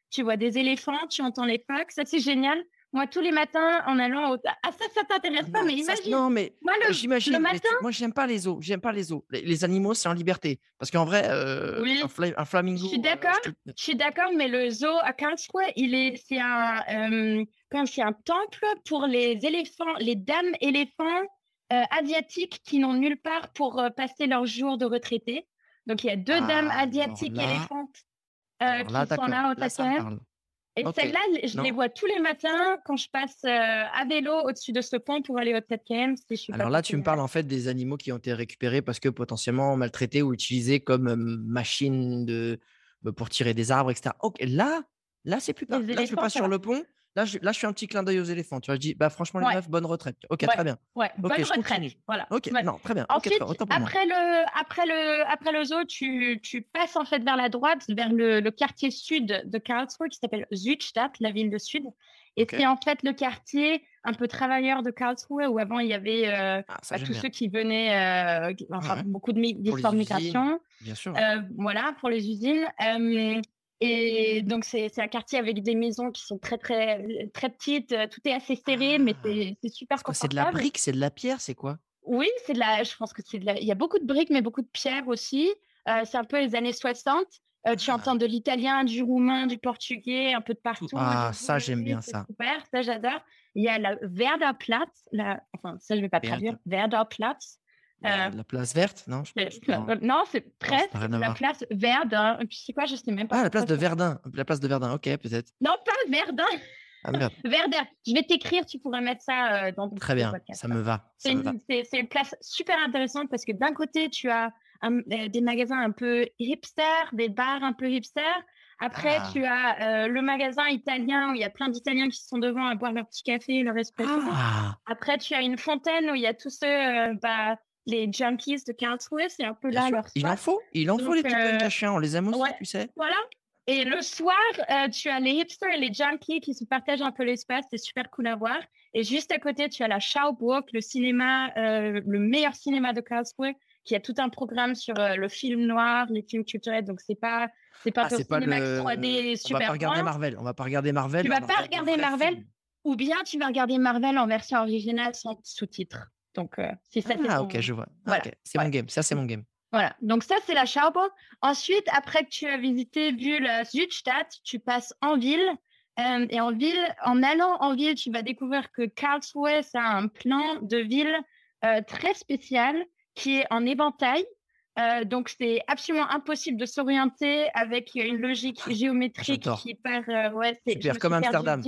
Speaker 3: Tu vois des éléphants. Tu entends les phoques. Ça, c'est génial. Moi, tous les matins, en allant au... Ah, ça, ça t'intéresse pas, mais imagine.
Speaker 2: non, mais moi, le, j'imagine. Le matin... Moi, j'aime pas les os. J'aime pas les os. Les, animaux, c'est en liberté. Parce qu'en vrai, euh, un, flamingo.
Speaker 3: Je suis d'accord. je... suis d'accord, mais le zoo à Karlsruhe, il est, c'est un, euh, c'est un temple pour les éléphants, les dames éléphants euh, asiatiques qui n'ont nulle part pour passer leur jour de retraité. Donc, il y a deux dames ah, asiatiques éléphantes qui sont là au. Et celles-là, je les vois tous les matins quand je passe euh, à vélo au-dessus de ce pont pour aller au TED
Speaker 2: Alors là, tu me parles en fait des animaux qui ont été récupérés parce que potentiellement maltraités ou utilisés comme machine de, bah, pour tirer des arbres, etc. Ok, là, là, c'est plus pas. Là, je passe sur le pont. Là je, là, je fais un petit clin d'œil aux éléphants. Tu vois, je dis, bah, franchement, les meufs, bonne retraite. Ok, très bien.
Speaker 3: Ouais, bonne retraite. Voilà.
Speaker 2: Ok, non, très bien.
Speaker 3: Ensuite, après, le, après, le, après le zoo, tu, tu, passes en fait vers la droite, vers le, le quartier sud de Karlsruhe qui s'appelle Südstadt, la ville de Sud. Et c'est en fait le quartier un peu travailleur de Karlsruhe où avant il y avait euh, ah, bah, tous ceux qui venaient, euh, enfin, beaucoup d'histoires de migration.
Speaker 2: Bien sûr.
Speaker 3: Euh, voilà, pour les usines. Et donc, c'est un quartier avec des maisons qui sont très, très, très petites. Euh, tout est assez serré, mais ah. c'est super confortable.
Speaker 2: C'est de la brique, c'est de la pierre, c'est quoi?
Speaker 3: Oui, c'est de la. Je pense que c'est de la. Il y a beaucoup de briques, mais beaucoup de pierres aussi. Euh, c'est un peu les années 60. Euh, tu ah. entends de l'italien, du roumain, du portugais, un peu de partout.
Speaker 2: Ah, ça, j'aime bien ça.
Speaker 3: Super, ça, j'adore. Il y a la Werderplatz, la... enfin, ça, je ne vais pas traduire. Werderplatz.
Speaker 2: La, place verte, non?
Speaker 3: Non, c'est presque la place Verdun. C'est quoi? Je sais même pas.
Speaker 2: Ah, la place de Verdun. La place de Verdun, ok, peut-être.
Speaker 3: Non, pas Verdun. Ah, Verdun. Je vais t'écrire, tu pourrais mettre ça dans ton
Speaker 2: Très bien, ça me va.
Speaker 3: C'est une, une, place super intéressante parce que d'un côté, tu as des magasins un peu hipster, des bars un peu hipster. Après, ah. tu as le magasin italien où il y a plein d'Italiens qui sont devant à boire leur petit café, leur espresso. Ah. Après, tu as une fontaine où il y a tous ceux, bah, les junkies de Karlsruhe, c'est un peu là leur
Speaker 2: Il en faut, il en faut les petits cachés, on les aime aussi, tu sais.
Speaker 3: Voilà. Et le soir, tu as les hipsters et les junkies qui se partagent un peu l'espace, c'est super cool à voir. Et juste à côté, tu as la Schauburg, le cinéma, le meilleur cinéma de Karlsruhe, qui a tout un programme sur le film noir, les films culturels. Donc, c'est pas, c'est pas, ah, pas le... 3D super.
Speaker 2: On va pas regarder Marvel. On va pas regarder Marvel.
Speaker 3: Tu vas pas regarder Marvel, ou bien tu vas regarder Marvel en version originale sans sous-titres. Donc, c'est ça.
Speaker 2: Ah, ok, je vois. Voilà. C'est mon game. Ça, c'est mon game.
Speaker 3: Voilà, donc ça c'est la Schauburg. Ensuite, après que tu as visité, vu la Südstadt, tu passes en ville. et en ville, en allant en ville, tu vas découvrir que Karlsruhe, ça a un plan de ville très spécial qui est en éventail. Euh, donc, c'est absolument impossible de s'orienter avec une logique ah, géométrique qui part. Euh, ouais,
Speaker 2: c'est comme Amsterdam.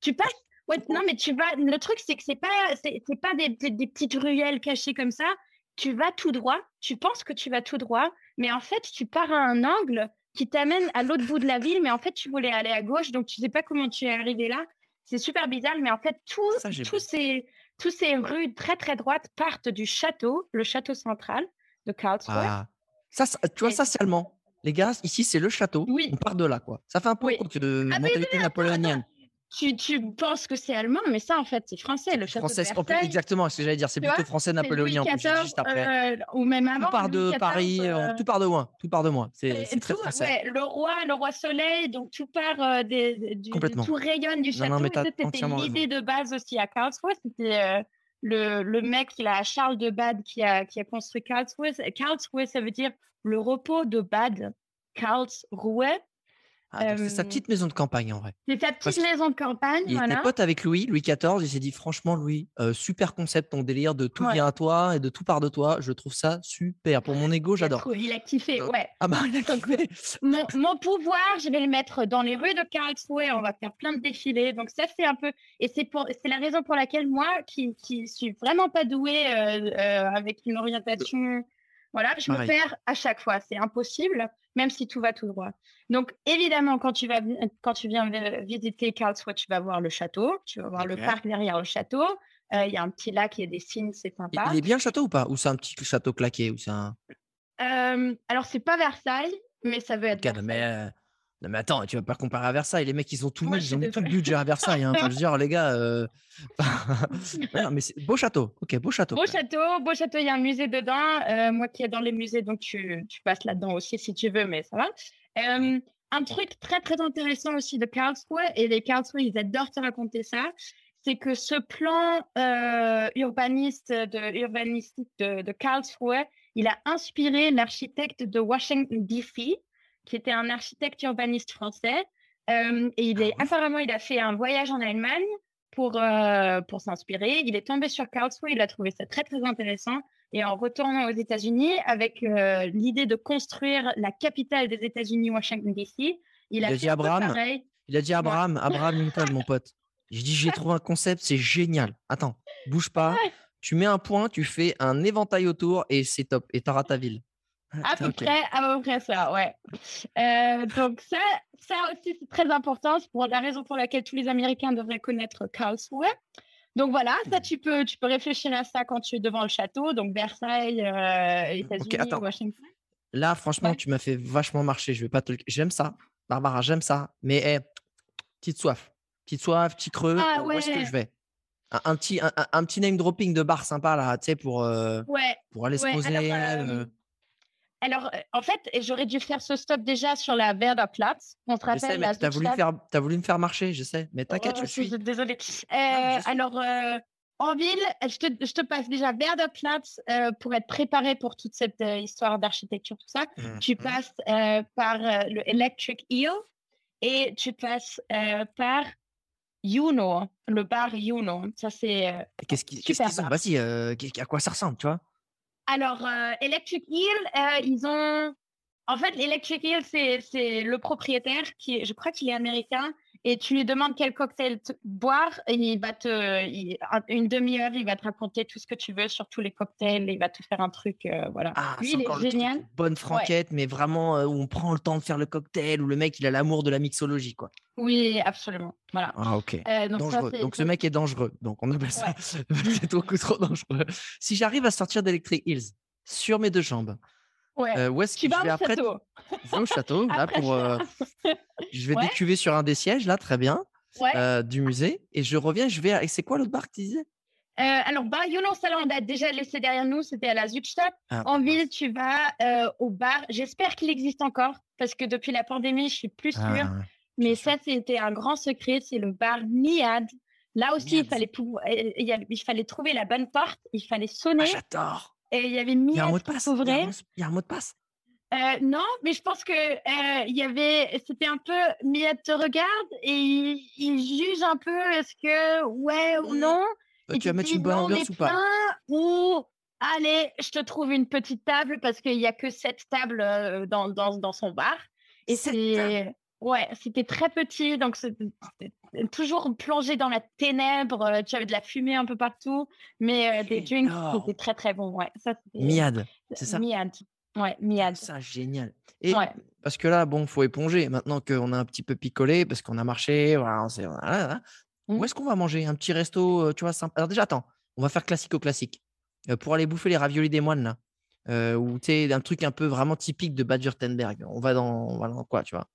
Speaker 3: Tu passes. Ouais, non, mais tu vas. Le truc, c'est que c'est pas, c'est pas des, des, petites ruelles cachées comme ça. Tu vas tout droit. Tu penses que tu vas tout droit, mais en fait, tu pars à un angle qui t'amène à l'autre bout de la ville, mais en fait, tu voulais aller à gauche, donc tu sais pas comment tu es arrivé là. C'est super bizarre, mais en fait, tout, tous ces toutes ces rues très très droites partent du château, le château central de Karlsruhe. Ah.
Speaker 2: Ça, tu vois, ça c'est allemand. Les gars, ici c'est le château. Oui. On part de là, quoi. Ça fait un peu de ah, mentalité napoléonienne
Speaker 3: tu, tu, penses que c'est allemand, mais ça, en fait, c'est français. Le château français, de Versailles,
Speaker 2: exactement, ce que j'allais dire. C'est plutôt français napoléonien.
Speaker 3: juste après. Euh, ou même avant.
Speaker 2: Tout part de Paris, euh, tout part de loin. Tout part de moi. C'est très français.
Speaker 3: Ouais, le roi, le roi soleil, donc tout part euh, des, du, tout rayonne du château. C'était l'idée de base aussi à Karlsruhe. C'était le, le, mec, a Charles de Bade qui a, qui a construit Karlsruhe. Karlsruhe, ça veut dire le repos de Bade. Karlsruhe,
Speaker 2: ah, c'est sa petite maison de campagne en vrai.
Speaker 3: C'est sa petite maison de campagne.
Speaker 2: Il était pote avec Louis, Louis XIV. Il s'est dit franchement, Louis, super concept ton délire de tout vient à toi et de tout part de toi. Je trouve ça super. Pour mon ego, j'adore.
Speaker 3: Il a kiffé, ouais.
Speaker 2: Ah bah, il a kiffé.
Speaker 3: Mon, mon, pouvoir, je vais le mettre dans les rues de Karlsruhe. On va faire plein de défilés. Donc ça, c'est un peu. Et c'est pour, c'est la raison pour laquelle moi, qui, qui suis vraiment pas douée avec une orientation voilà, je me perds à chaque fois. C'est impossible, même si tout va tout droit. Donc, évidemment, quand tu, vas, quand tu viens visiter Karlsruhe, tu vas voir le château, tu vas voir le parc derrière le château. Euh, il y a un petit lac, il y a des signes, c'est sympa.
Speaker 2: Il est bien le château ou pas? Ou c'est un petit château claqué ou c'est un...
Speaker 3: euh, Alors, c'est pas Versailles, mais ça veut être.
Speaker 2: Non, mais attends, tu vas pas comparer à Versailles. Les mecs, ils ont tout, ils ont tout le budget à Versailles. Hein. je veux dire, les gars. Euh, non, mais beau château. Ok, beau château.
Speaker 3: Beau château, beau château. Il y a un musée dedans. Euh, moi qui est dans les musées, donc tu, tu passes là-dedans aussi si tu veux, mais ça va. Euh, un truc très, très intéressant aussi de Karlsruhe, et les Karlsruhe, ils adorent te raconter ça, c'est que ce plan urbaniste de, urbanistique de, de Karlsruhe, il a inspiré l'architecte de Washington, D.C., qui était un architecte urbaniste français. Euh, et il est, ah apparemment, il a fait un voyage en Allemagne pour, euh, pour s'inspirer. Il est tombé sur Karlsruhe, il a trouvé ça très, très intéressant. Et en retournant aux États-Unis, avec euh, l'idée de construire la capitale des États-Unis, Washington, D.C.,
Speaker 2: il a, dit Abraham. Il a dit Abraham, Abraham Lincoln, mon pote. J'ai dit, j'ai trouvé un concept, c'est génial. Attends, bouge pas. Tu mets un point, tu fais un éventail autour et c'est top. Et t'auras ta ville.
Speaker 3: À peu, près, à peu près ça, ouais. Euh, donc ça, ça aussi, c'est très important. C'est pour la raison pour laquelle tous les Américains devraient connaître Karlsruhe. Donc voilà, ça, tu peux, tu peux réfléchir à ça quand tu es devant le château, donc Versailles, euh, États-Unis, Washington.
Speaker 2: Là, franchement, tu m'as fait vachement marcher. Je vais pas te... J'aime ça, Barbara, j'aime ça. Mais petite soif, petite soif, petit creux. Ah, où est-ce que je vais? Un, petit, un, petit name dropping de bar sympa là, tu sais, pour, euh, pour aller se poser.
Speaker 3: Alors, en fait, j'aurais dû faire ce stop déjà sur la Platz.
Speaker 2: On te rappelle, tu as, voulu faire, as voulu me faire marcher, je sais. Mais t'inquiète, oh, je suis.
Speaker 3: Désolée. alors, en ville, je te, je te, passe déjà Werderplatz euh, pour être préparé pour toute cette histoire d'architecture, tout ça. Mmh, tu mmh. passes par le Electric Eel et tu passes par Juno, le bar Juno. Ça, c'est.
Speaker 2: Qu'est-ce qu'ils qu ont Vas-y, à quoi ça ressemble, tu vois?
Speaker 3: Alors, Electric Eel, ils ont en fait, l'Electric Eel, c'est le propriétaire qui, je crois qu'il est américain, et tu lui demandes quel cocktail boire, et il va te, une demi-heure, il va te raconter tout ce que tu veux sur tous les cocktails, et il va te faire un truc, euh, voilà.
Speaker 2: Ah, Lui, il est génial. bonne franquette, mais vraiment euh, où on prend le temps de faire le cocktail, où le mec, il a l'amour de la mixologie, quoi.
Speaker 3: Oui, absolument. Voilà.
Speaker 2: Ah, ok. Euh, donc, donc ce mec est dangereux. Donc, on appelle ça. c'est beaucoup trop dangereux. Si j'arrive à sortir d'Electric Hills sur mes deux jambes,
Speaker 3: Ouais.
Speaker 2: où est-ce que je vais après
Speaker 3: château.
Speaker 2: Je vais au château, là, pour. je vais décuver sur un des sièges, là, très bien, du musée. Et je reviens, je vais. Et c'est quoi l'autre bar que tu disais?
Speaker 3: Alors, bar Salon, on a déjà laissé derrière nous, c'était à la Zutstadt. Ah, en ville, tu vas au bar. J'espère qu'il existe encore, parce que depuis la pandémie, je suis plus sûre. Ah, Mais ça, c'était un grand secret, c'est le bar Niad. Là aussi, il fallait, il fallait trouver la bonne porte, il fallait sonner.
Speaker 2: Ah, J'adore.
Speaker 3: Et il y avait mis
Speaker 2: Il y a un mot de passe. Il y a un mot de passe.
Speaker 3: Euh, non, mais je pense que euh, il y avait, c'était un peu Miette te regarde et il, juge un peu est-ce que ouais ou non?
Speaker 2: tu vas mettre une bonne ambiance ou pas?
Speaker 3: Ou allez, je te trouve une petite table parce qu'il y a que sept tables euh, dans, dans, dans son bar. Et c'est ouais, c'était très petit, donc c'était toujours plongé dans la ténèbre. Tu avais de la fumée un peu partout, mais des drinks, c'était très très bon. Ouais, ça,
Speaker 2: Miad, c'est ça?
Speaker 3: Miad. Ouais, Miad.
Speaker 2: Ça, génial. Et parce que là, bon, faut éponger. Maintenant qu'on a un petit peu picolé, parce qu'on a marché, voilà, on voilà, Où mmh. est-ce qu'on va manger? Un petit resto, tu vois, sympa. Alors déjà, attends, on va faire classico-classique. pour aller bouffer les raviolis des moines, là. ou tu sais, un truc un peu vraiment typique de Bad Württemberg. On va dans, on va dans quoi, tu vois?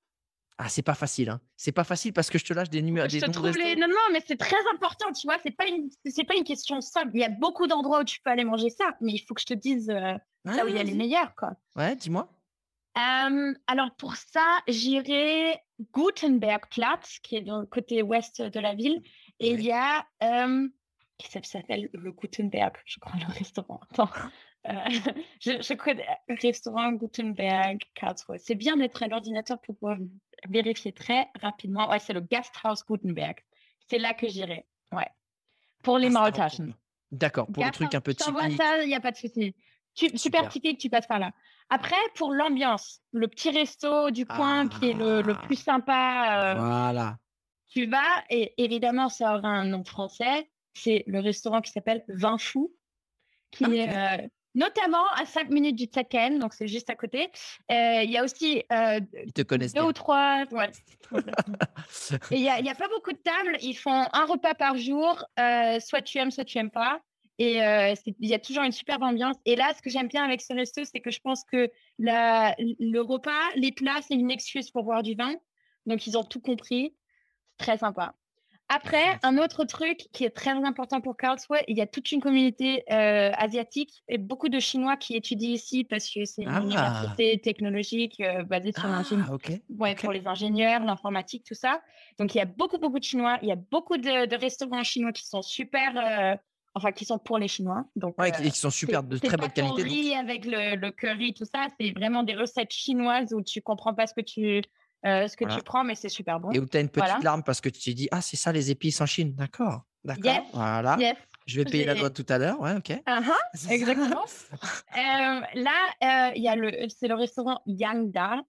Speaker 2: Ah, c'est pas facile, hein. C'est pas facile parce que je te lâche des numéros.
Speaker 3: Je te trouve les... Non, non, mais c'est très important, tu vois. C'est pas une, c'est pas une question simple. Il y a beaucoup d'endroits où tu peux aller manger ça, mais il faut que je te dise euh, là où il y a les meilleurs, quoi.
Speaker 2: Ouais, dis-moi.
Speaker 3: alors pour ça, j'irai Gutenbergplatz, qui est dans le côté ouest de la ville, et il y a qui s'appelle le Gutenberg, je crois, le restaurant. Attends. Euh, je, je, connais restaurant Gutenberg, Karlsruhe. C'est bien d'être à l'ordinateur pour pouvoir vérifier très rapidement. Ouais, c'est le Gasthaus Gutenberg. C'est là que j'irai. Ouais. Pour les ah,
Speaker 2: D'accord, pour le truc un peu typique.
Speaker 3: ça, il n'y a pas de souci. super, super typique, tu passes par là. Après, pour l'ambiance, le petit resto du coin qui est le, le, plus sympa.
Speaker 2: Euh, voilà.
Speaker 3: Tu vas, et évidemment, ça aura un nom français. C'est le restaurant qui s'appelle Vin Fou, qui est euh, notamment à 5 minutes du Tsaken, donc c'est juste à côté. Euh, il y a aussi euh,
Speaker 2: Ils te connaissent
Speaker 3: deux ou trois. Ouais. Il n'y a, a, pas beaucoup de tables. Ils font un repas par jour. Euh, soit tu aimes, soit tu n'aimes pas. Et il y a toujours une superbe ambiance. Et là, ce que j'aime bien avec ce resto, c'est que je pense que la, le repas, les plats, c'est une excuse pour boire du vin. Donc, ils ont tout compris. C'est très sympa. Après, un autre truc qui est très important pour Karlsruhe, il y a toute une communauté euh, asiatique et beaucoup de Chinois qui étudient ici parce que c'est une ah! université technologique euh, basée sur
Speaker 2: ah,
Speaker 3: ouais, pour les ingénieurs, l'informatique, tout ça. Donc, il y a beaucoup, beaucoup de Chinois. Il y a beaucoup de, restaurants chinois qui sont super, euh, enfin, qui sont pour les Chinois. Donc,
Speaker 2: ouais, qui sont super, de très bonne qualité.
Speaker 3: riz avec le, le, curry, tout ça, c'est vraiment des recettes chinoises où tu comprends pas ce que tu euh, ce que tu prends, mais c'est super bon.
Speaker 2: Et où tu as une petite larme parce que tu t'es dit, ah, c'est ça les épices en Chine. D'accord. D'accord. voilà. Je vais payer la doigt tout à l'heure. Ouais, ok.
Speaker 3: Uh-huh, exactement. Euh, là, euh, y a le, c'est le restaurant Yangda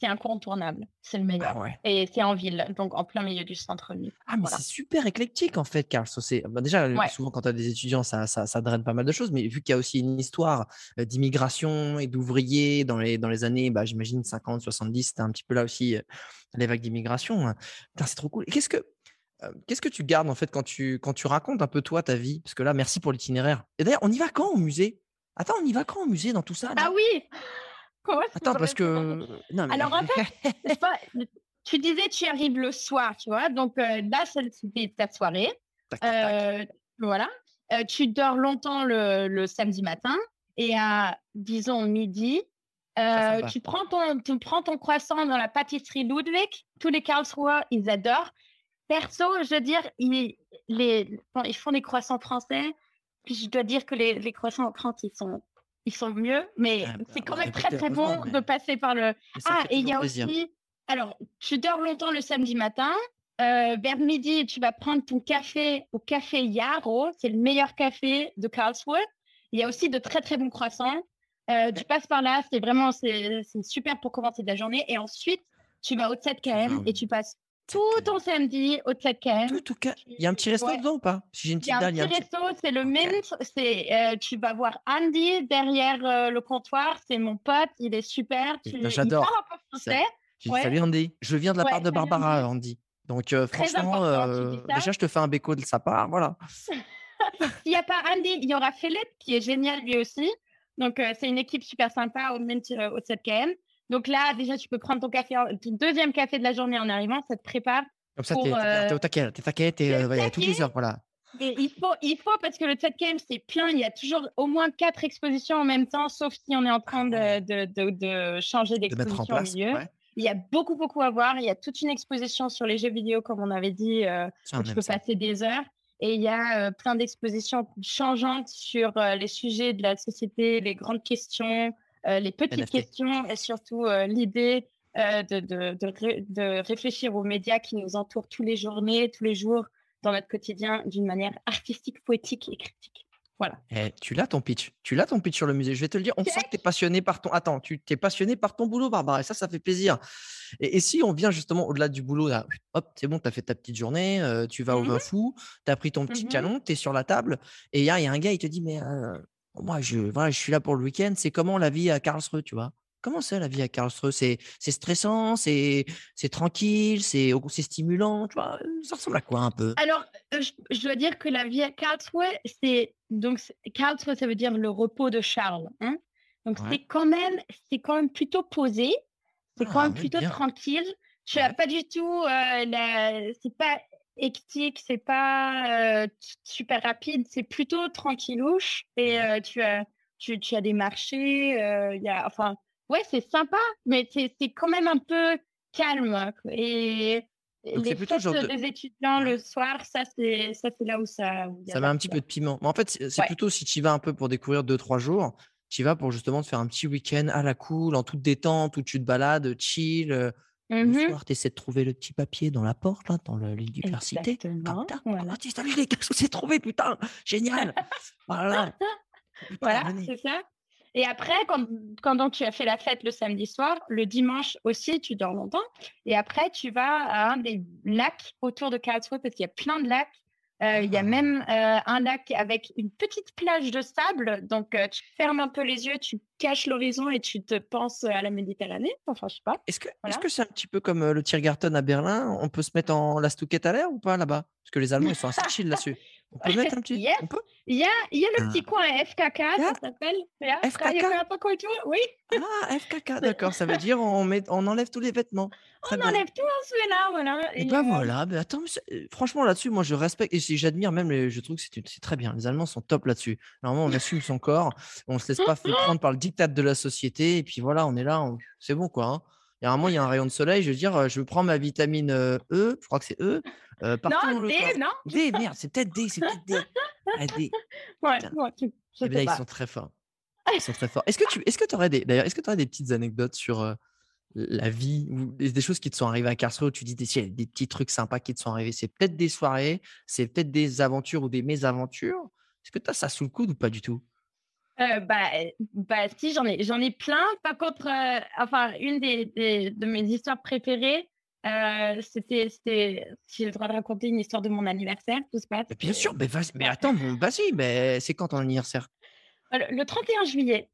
Speaker 3: c'est incontournable. C'est le meilleur. Ah et c'est en ville, donc en plein milieu du centre-ville.
Speaker 2: Ah, mais c'est super éclectique en fait, Carl. Bah, déjà, souvent quand tu as des étudiants, ça, ça, ça, draine pas mal de choses, mais vu qu'il y a aussi une histoire euh, d'immigration et d'ouvriers dans les, dans les années, bah, j'imagine 50, 70, c'était un petit peu là aussi euh, les vagues d'immigration. Hein. C'est trop cool. Qu'est-ce que. Euh, qu'est-ce que tu gardes en fait quand tu, quand tu racontes un peu toi ta vie? Parce que là, merci pour l'itinéraire. Et d'ailleurs, on y va quand au musée? Attends, on y va quand au musée dans tout ça
Speaker 3: Ah oui
Speaker 2: Attends, parce que.
Speaker 3: Non, Alors, en fait, tu disais, tu arrives le soir, tu vois? Donc, euh, là, c'était ta soirée. Euh, voilà. Euh, tu dors longtemps le, samedi matin. Et à, disons, midi, tu, prends ton, tu prends ton croissant dans la pâtisserie Ludwig. Tous les Karlsruher, ils adorent. Perso, je veux dire, ils, les, ils font des croissants français. Puis je dois dire que les, les croissants en France, ils sont ils sont mieux, mais ah, c'est bah, quand même très très bon de passer par le. Ah, et il y a aussi. Alors, tu dors longtemps le samedi matin. Euh, vers midi, tu vas prendre ton café au café Yarrow. C'est le meilleur café de Karlsruhe. Il y a aussi de très très bons croissants. Euh, tu passes par là, c'est vraiment c'est super pour commencer ta journée. Et ensuite, tu vas au 7 km et tu passes tout ton samedi au 7 km.
Speaker 2: Tout, tout Il y a un petit resto dedans ou pas?
Speaker 3: Si j'ai une petite Il y a un petit resto, c'est le Mint. C'est, euh, tu vas voir Andy derrière euh, le comptoir. C'est mon pote, il est super.
Speaker 2: Tu, J'adore. Salut Andy. Je viens de la part de Barbara, Andy. Donc franchement, déjà je te fais un béco de sa part, voilà.
Speaker 3: S'il n'y a pas Andy, il y aura Philippe qui est génial lui aussi. Donc, euh, c'est une équipe super sympa au Mint euh, au 7KM. Donc là, déjà, tu peux prendre ton café, ton deuxième café de la journée en arrivant, ça te prépare.
Speaker 2: Comme ça, tu es, au taquet, t'es taquet, t'es toutes les heures, voilà.
Speaker 3: Et il faut, il faut parce que le 7KM, c'est plein. Il y a toujours au moins quatre expositions en même temps, sauf si on est en train de, de, de, de changer d'exposition au milieu. Il y a beaucoup, beaucoup à voir. Il y a toute une exposition sur les jeux vidéo, comme on avait dit, euh, où tu peux passer des heures. Et il y a plein d'expositions changeantes sur les sujets de la société, les grandes questions, les petites questions et surtout l'idée de, de, de, réfléchir aux médias qui nous entourent tous les journées, tous les jours dans notre quotidien d'une manière artistique, poétique et critique. Voilà.
Speaker 2: Eh, tu l'as ton pitch. Tu l'as ton pitch sur le musée. Je vais te le dire. On sent que tu es passionné par ton. Attends, tu es passionné par ton boulot, Barbara. Et ça, ça fait plaisir. Et, si on vient justement au-delà du boulot, là, hop, c'est bon, tu as fait ta petite journée, euh, tu vas au vin mmh fou, tu as pris ton petit mmh canon, tu es sur la table. Et il y, a un gars, il te dit Mais euh, moi, je, voilà, je suis là pour le week-end. C'est comment la vie à Karlsruhe, tu vois? Comment c'est la vie à Karlsruhe? C'est stressant, c'est tranquille, c'est stimulant, tu vois? Ça ressemble à quoi un peu?
Speaker 3: Alors, je, dois dire que la vie à Karlsruhe, c'est donc Karlsruhe, ça veut dire le repos de Charles. Hein? Donc c'est quand même, c'est quand même plutôt posé, c'est quand ah, même plutôt tranquille. Tu as pas du tout, euh, c'est pas hectique, c'est pas euh, super rapide, c'est plutôt tranquillouche. Et euh, tu as, tu, tu, as des marchés, il y a, enfin, ouais, c'est sympa, mais c'est quand même un peu calme. Et les fêtes des étudiants le soir, ça c'est là où ça.
Speaker 2: ça met un petit peu de piment. Mais en fait, c'est plutôt si tu y vas un peu pour découvrir deux trois jours, tu y vas pour justement te faire un petit week-end à la cool, en toute détente, où tu te balades, chill. Le mmh soir, tu essaies de trouver le petit papier dans la porte, là, dans l'université.
Speaker 3: Exactement. Voilà.
Speaker 2: Oh, salut les gars, je trouvé, putain, génial. voilà.
Speaker 3: voilà, c'est ça. Et après, quand, quand donc tu as fait la fête le samedi soir, le dimanche aussi, tu dors longtemps. Et après, tu vas à un des lacs autour de Karlsruhe parce qu'il y a plein de lacs. Euh, il y a même euh, un lac avec une petite plage de sable. Donc, euh, tu fermes un peu les yeux, tu caches l'horizon et tu te penses à la Méditerranée. Enfin, je sais pas.
Speaker 2: Est-ce que c'est -ce c'est un petit peu comme le Tiergarten à Berlin? On peut se mettre en la Stouquette à l'air ou pas là-bas? Parce que les Allemands, ils sont assez chill là-dessus. On peut mettre un petit.
Speaker 3: Yes.
Speaker 2: On peut?
Speaker 3: Il y a, il y a le petit ah. coin FKK, ça s'appelle.
Speaker 2: FKK Oui. Ah, FKK, d'accord. Ça veut dire on, met, on enlève tous les vêtements.
Speaker 3: on enlève tout, on se met là, voilà.
Speaker 2: Et, ben voilà, ben attends, euh, franchement là-dessus, moi je respecte et j'admire même, les, je trouve que c'est très bien. Les Allemands sont top là-dessus. Normalement, on assume son corps, on se laisse pas prendre par le diktat de la société et puis voilà, on est là, c'est bon quoi. Hein. Il y a un moment, il y a un rayon de soleil, je veux dire, je prends ma vitamine E, je crois que c'est E.
Speaker 3: Euh, non, D, non?
Speaker 2: D, merde, c'est peut-être D, c'est peut-être D.
Speaker 3: Ah, D. Ouais, ouais
Speaker 2: eh bien, ils sont très forts. Ils sont très forts. Est-ce que tu est-ce que aurais des d'ailleurs est-ce que tu aurais des petites anecdotes sur la vie ou des, choses qui te sont arrivées à où tu dis des, des petits trucs sympas qui te sont arrivés C'est peut-être des soirées, c'est peut-être des aventures ou des mésaventures? Est-ce que tu as ça sous le coude ou pas du tout?
Speaker 3: Euh, bah, bah, si, j'en ai, j'en ai plein. Par contre, euh, enfin, une des, de mes histoires préférées, euh, c'était, c'était, si j'ai le droit de raconter une histoire de mon anniversaire, tout se passe.
Speaker 2: bien sûr, mais, vas mais attends, bon, vas-y, mais c'est quand ton anniversaire?
Speaker 3: Le, 31 juillet.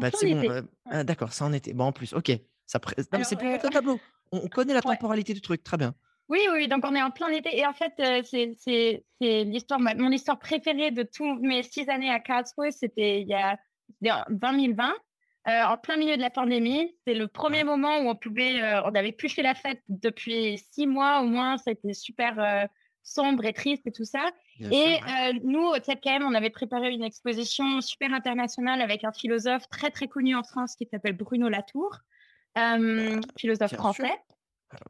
Speaker 2: bah, c'est bon, ah, d'accord, ça en était. Bon, en plus, ok. Ça non, c'est plus le tableau. On, connaît la temporalité du truc, très bien.
Speaker 3: Oui, oui, donc on est en plein été. Et en fait, c'est, c'est, l'histoire, mon histoire préférée de tous mes six années à Karlsruhe, c'était il y a 2020. Euh, en plein milieu de la pandémie. C'est le premier moment où on pouvait, euh, on n'avait plus fait la fête depuis six mois au moins. C'était super euh, sombre et triste et tout ça. et nous, au ZKM, on avait préparé une exposition super internationale avec un philosophe très très connu en France qui s'appelle Bruno Latour, philosophe français.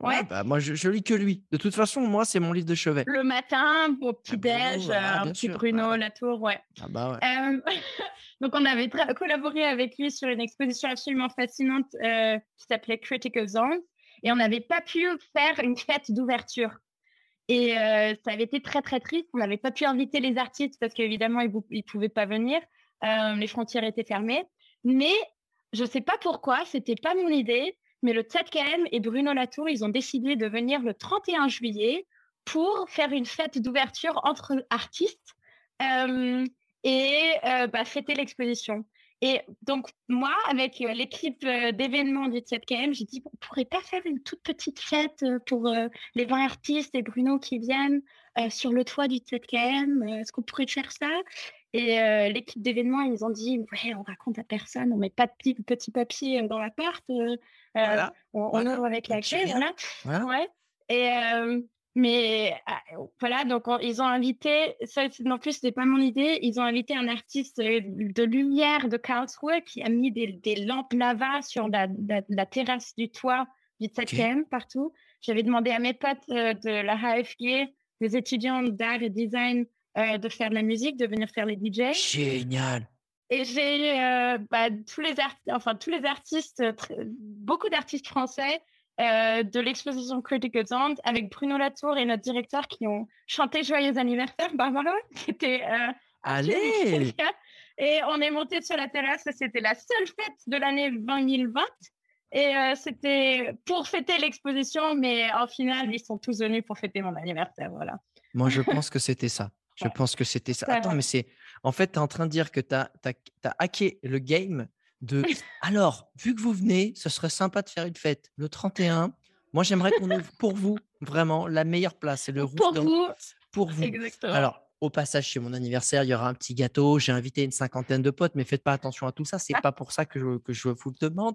Speaker 2: Ouais, bah moi je, lis que lui. De toute façon, moi c'est mon livre de chevet.
Speaker 3: Le matin, au petit-déj, ah, un petit Bruno Latour, ouais.
Speaker 2: Ah bah
Speaker 3: ouais. donc on avait collaboré avec lui sur une exposition absolument fascinante euh, qui s'appelait Critical Zones et on n'avait pas pu faire une fête d'ouverture. Et euh, ça avait été très très triste. On n'avait pas pu inviter les artistes parce qu'évidemment ils ne pouvaient pas venir. les frontières étaient fermées. Mais je ne sais pas pourquoi, c'était pas mon idée, mais le ZKM et Bruno Latour, ils ont décidé de venir le 31 juillet pour faire une fête d'ouverture entre artistes et bah, fêter l'exposition. Et donc, moi, avec l'équipe d'événements du 7KM, j'ai dit, on pourrait pas faire une toute petite fête pour les 20 artistes et Bruno qui viennent sur le toit du 7KM. Est-ce qu'on pourrait faire ça? Et l'équipe d'événements, ils ont dit, ouais, on raconte à personne, on met pas de petit, papier dans l'appart, voilà. on, on, ouvre avec la clé, voilà. voilà. Ouais. Et, mais ah, voilà, donc ils ont invité, ça non plus, c'était pas mon idée, ils ont invité un artiste de lumière de Karlsruhe qui a mis des, des lampes lava sur la, la, terrasse du toit du 7e partout. J'avais demandé à mes potes de la HFG, des étudiants d'art et design, de faire de la musique, de venir faire les DJ.
Speaker 2: Génial!
Speaker 3: Et j'ai eu bah, tous les artistes, enfin tous les artistes, beaucoup d'artistes français euh, de l'exposition Critical Sound avec Bruno Latour et notre directeur qui ont chanté Joyeux anniversaire, Barbara, qui était. Euh,
Speaker 2: Allez
Speaker 3: Et on est monté sur la terrasse, c'était la seule fête de l'année 2020. Et euh, c'était pour fêter l'exposition, mais en final, ils sont tous venus pour fêter mon anniversaire. Voilà.
Speaker 2: Moi, je pense que c'était ça. Je pense que c'était ça. Attends, mais c'est. En fait, tu es en train de dire que tu as, as, hacké le game de alors, vu que vous venez, ce serait sympa de faire une fête le 31. Moi, j'aimerais qu'on ouvre pour vous vraiment la meilleure place. C'est le
Speaker 3: pour vous.
Speaker 2: Pour vous.
Speaker 3: Exactement.
Speaker 2: Alors, au passage, chez mon anniversaire, il y aura un petit gâteau. J'ai invité une cinquantaine de potes, mais faites pas attention à tout ça. C'est pas pour ça que je, que je vous le demande.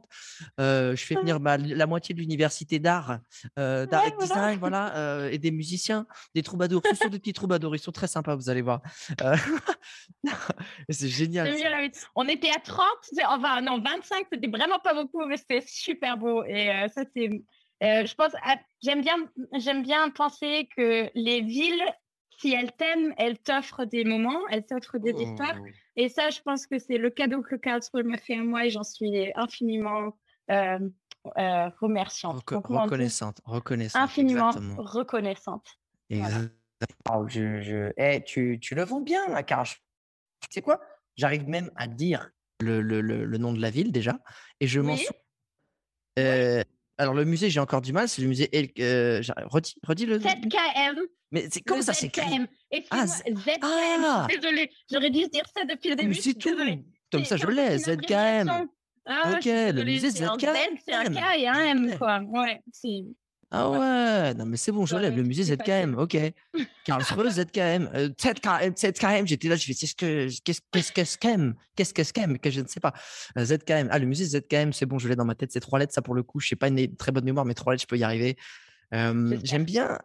Speaker 2: Euh, je fais venir bah, la moitié de l'université d'art, euh, d'art et design, voilà, euh, et des musiciens, des troubadours. Ce sont des petits troubadours. Ils sont très sympas, vous allez voir. c'est génial.
Speaker 3: On était à 30, enfin non, 25, c'était vraiment pas beaucoup, mais c'était super beau. Et ça, c'est. je pense, ah, j'aime bien, j'aime bien penser que les villes si elle t'aime, elle t'offre des moments, elle t'offre des histoires. Oh. Et ça, je pense que c'est le cadeau que Karlsruhe m'a fait à moi et j'en suis infiniment euh, euh, remerciante.
Speaker 2: reconnaissante, reconnaissante.
Speaker 3: Infiniment reconnaissante.
Speaker 2: Oh, je, je... Eh, tu, tu, le vends bien, là, car tu sais quoi? J'arrive même à dire le, le, le, nom de la ville déjà et je m'en souviens. Euh, alors, le musée, j'ai encore du mal, c'est le musée. Euh, redis, redis le.
Speaker 3: ZKM.
Speaker 2: Mais c'est comment ça s'écrit
Speaker 3: Ah, ZKM. Ah Désolée, j'aurais dû dire ça depuis le début.
Speaker 2: C'est tout. Comme ça, je l'ai, ZKM. Ah, ok, le musée ZKM.
Speaker 3: C'est un K et un M, quoi. Ouais, c'est.
Speaker 2: Ah ouais, non mais c'est bon, je lève le musée ZKM, ok. Karlsruhe, ZKM, euh, ZKM, ZKM, j'étais là, je fais, qu'est-ce que, qu'est-ce que SKM, qu'est-ce que SKM, que je ne sais pas. Euh, ZKM, ah le musée ZKM, c'est bon, je l'ai dans ma tête, c'est trois lettres, ça pour le coup, je sais pas une très bonne mémoire, mais trois lettres, je peux y arriver. Euh, j'aime bien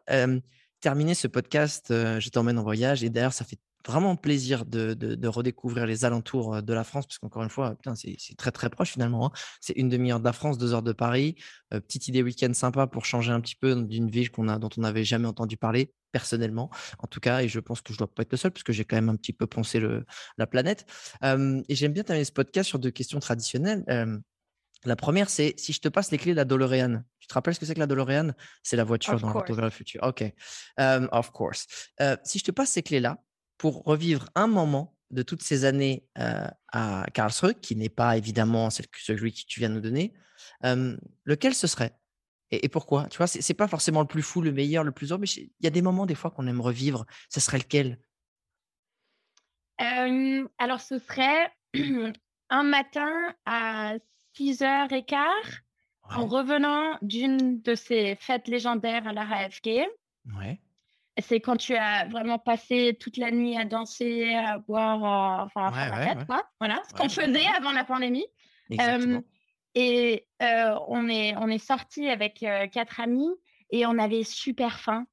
Speaker 2: terminer ce podcast, je t'emmène en voyage, et d'ailleurs, ça fait vraiment plaisir de, redécouvrir les alentours de la France, parce qu'encore une fois, c'est très très proche finalement. Hein. C'est une demi-heure de la France, deux heures de Paris. petite idée week-end sympa pour changer un petit peu d'une ville qu'on a, dont on n'avait jamais entendu parler personnellement, en tout cas, et je pense que je dois pas être le seul, parce que j'ai quand même un petit peu pensé le, la planète. et j'aime bien terminer ce podcast sur deux questions traditionnelles. la première, c'est si je te passe les clés de la DeLorean, tu te rappelles ce que c'est que la DeLorean? C'est la voiture dans le le futur. Ok, of course. si je te passe ces clés-là, pour revivre un moment de toutes ces années à Karlsruhe, qui n'est pas évidemment celui que tu viens de nous donner, lequel ce serait? Et, pourquoi? Tu vois, c'est pas forcément le plus fou, le meilleur, le plus heureux, mais il y a des moments des fois qu'on aime revivre. Ce serait lequel?
Speaker 3: Alors, ce serait un matin à 6h15, en revenant d'une de ces fêtes légendaires à la RAFG.
Speaker 2: Ouais
Speaker 3: c'est quand tu as vraiment passé toute la nuit à danser, à boire, enfin, à faire la fête, quoi. Voilà, ce qu'on faisait avant la pandémie. et on est, on est sorti avec quatre amis et on avait super faim.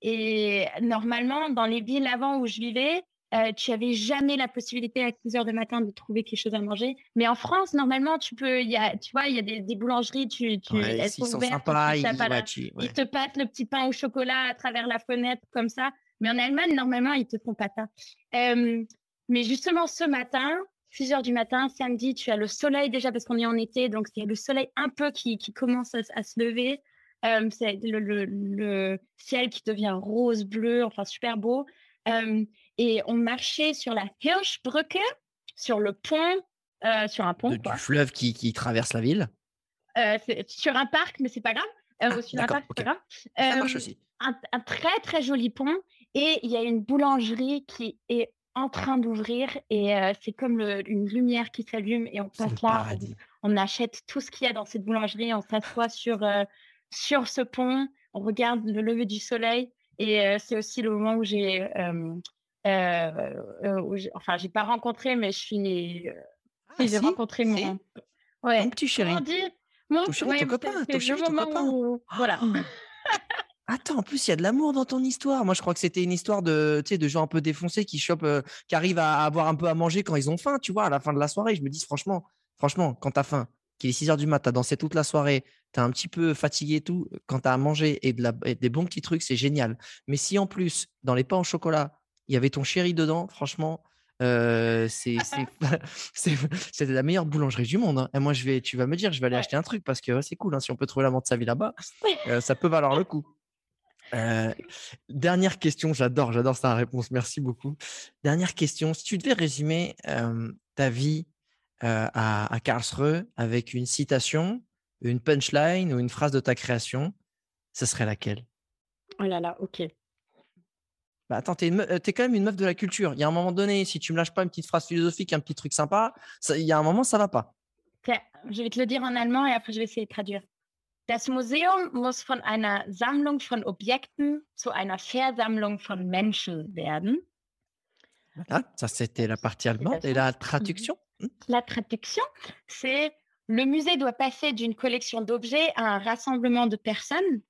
Speaker 3: Et normalement, dans les villes avant où je vivais, euh, tu n'avais jamais la possibilité à 6 heures du matin de trouver quelque chose à manger. Mais en France, normalement, tu peux, y a, tu vois, il y a des, boulangeries, tu, tu,
Speaker 2: elles sont, sympas, ils,
Speaker 3: te pâtent le petit pain au chocolat à travers la fenêtre comme ça. Mais en Allemagne, normalement, ils te font pas ça. Euh, mais justement, ce matin, 6 heures du matin, samedi, tu as le soleil déjà parce qu'on est en été, donc il y a le soleil un peu qui, qui commence à, se lever. Euh, c'est le, le, le, ciel qui devient rose, bleu, enfin super beau. Euh, et on marchait sur la Hirschbrücke. sur le pont, sur un pont.
Speaker 2: Du fleuve qui, qui, traverse la ville.
Speaker 3: sur un parc, mais c'est pas grave.
Speaker 2: Ah, sur un parc, pas grave. Ça marche aussi.
Speaker 3: Un, un, très très joli pont et il y a une boulangerie qui est en train d'ouvrir et c'est comme une lumière qui s'allume et on passe là, on, achète tout ce qu'il y a dans cette boulangerie, on s'assoit sur, sur ce pont, on regarde le lever du soleil et c'est aussi le moment où j'ai, enfin j'ai pas rencontré mais je suis,
Speaker 2: ah,
Speaker 3: j'ai rencontré mon,
Speaker 2: ouais, petit chéri,
Speaker 3: mon,
Speaker 2: ton chéri, ton copain, ton chéri, ton copain.
Speaker 3: voilà.
Speaker 2: Attends, en plus, il y a de l'amour dans ton histoire. Moi, je crois que c'était une histoire de, de gens un peu défoncés qui chopent, euh, qui arrivent à avoir un peu à manger quand ils ont faim, tu vois, à la fin de la soirée. Je me dis, franchement, franchement, quand tu as faim, qu'il est 6 heures du mat, tu as dansé toute la soirée, tu es un petit peu fatigué et tout, quand tu as à manger et, de la, des bons petits trucs, c'est génial. Mais si en plus, dans les pains au chocolat, il y avait ton chéri dedans, franchement, euh, c'est la meilleure boulangerie du monde. Hein. Et moi, je vais, tu vas me dire, je vais aller acheter un truc parce que c'est cool. Hein, si on peut trouver l'amour de sa vie là-bas, euh, ça peut valoir le coup. Euh, dernière question, j'adore, j'adore sa réponse, merci beaucoup. Dernière question, si tu devais résumer ta vie à, à, Karlsruhe avec une citation, une punchline ou une phrase de ta création, ce serait laquelle?
Speaker 3: Oh là là, ok.
Speaker 2: Bah attends, t'es, es quand même une meuf de la culture. Il y a un moment donné, si tu me lâches pas une petite phrase philosophique, un petit truc sympa, il y a un moment, ça va pas.
Speaker 3: Je vais te le dire en allemand et après je vais essayer de traduire. Das Museum muss von einer Sammlung von Objekten zu einer Versammlung von Menschen werden.
Speaker 2: Voilà, ça c'était la partie allemande. Et la traduction
Speaker 3: hmm? La traduction, c'est le musée doit passer d'une collection d'objets à un rassemblement de personnes,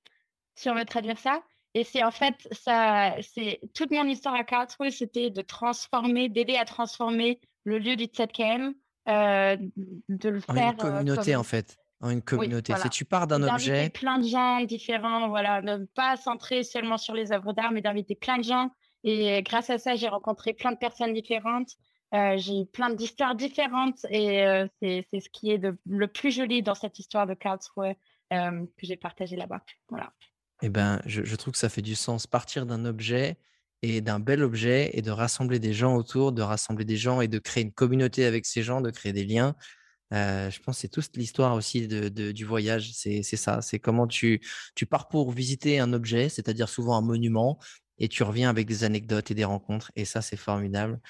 Speaker 3: si on veut traduire ça. Et c'est en fait, ça, c'est toute mon histoire à Karlsruhe, c'était de transformer, d'aider à transformer le lieu du ZKM, euh, de le
Speaker 2: en
Speaker 3: faire.
Speaker 2: Une euh, communauté en fait une communauté. Si tu pars d'un objet.
Speaker 3: plein de gens différents, voilà, ne pas centrer seulement sur les œuvres d'art, mais d'inviter plein de gens. Et grâce à ça, j'ai rencontré plein de personnes différentes. Euh, j'ai eu plein d'histoires différentes et euh, c'est ce qui est de, le plus joli dans cette histoire de Karlsruhe que j'ai partagé là-bas. Voilà.
Speaker 2: Eh ben, je, trouve que ça fait du sens. Partir d'un objet et d'un bel objet et de rassembler des gens autour, de rassembler des gens et de créer une communauté avec ces gens, de créer des liens. Euh, je pense que c'est toute l'histoire aussi du voyage. C'est ça. C'est comment tu, tu pars pour visiter un objet, c'est-à-dire souvent un monument, et tu reviens avec des anecdotes et des rencontres. Et ça, c'est formidable.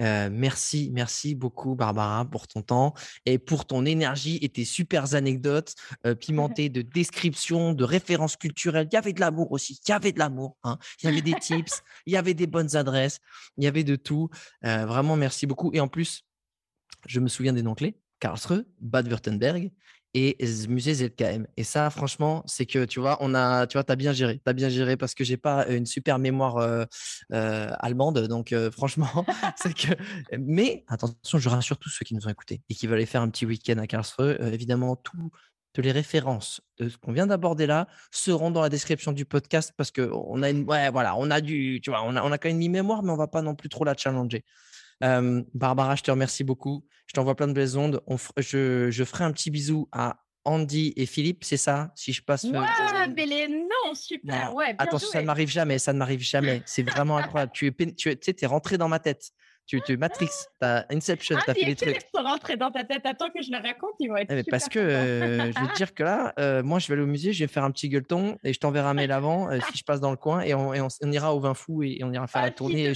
Speaker 2: Euh, merci, merci beaucoup Barbara pour ton temps et pour ton énergie et tes super anecdotes euh, pimentées de descriptions, de références culturelles. Il y avait de l'amour aussi, il y avait de l'amour. Hein. Il y avait des tips, il y avait des bonnes adresses, il y avait de tout. vraiment, merci beaucoup. Et en plus, je me souviens des noms-clés. Karlsruhe, Bad-Württemberg et musée ZKM. Et ça, franchement, c'est que tu vois, on a, tu vois, as bien géré, as bien géré parce que j'ai pas une super mémoire euh, euh, allemande, donc euh, franchement, c'est que. Mais attention, je rassure tous ceux qui nous ont écoutés et qui veulent aller faire un petit week-end à Karlsruhe. évidemment, toutes les références de ce qu'on vient d'aborder là seront dans la description du podcast parce que on a une, ouais, voilà, on a du, tu vois, on a, on a quand même une mémoire, mais on va pas non plus trop la challenger. Barbara, je te remercie beaucoup. Je t'envoie plein de belles ondes. je, je, ferai un petit bisou à Andy et Philippe, c'est ça Si je passe.
Speaker 3: Ouais, mais les noms, super. Ouais,
Speaker 2: Attention, ça ne m'arrive jamais. Ça ne m'arrive jamais. C'est vraiment incroyable. tu es, tu es, rentré dans ma tête. Tu, tu Matrix, as Inception,
Speaker 3: ah,
Speaker 2: as fait des trucs.
Speaker 3: sont rentrés dans ta tête. Attends que je le raconte, ils vont être. Eh,
Speaker 2: parce que euh, je vais te dire que là, euh, moi, je vais aller au musée, je vais faire un petit gueuleton et je t'enverrai un mail avant euh, si je passe dans le coin et on, on, ira au vin fou et, on ira faire la ah, tournée.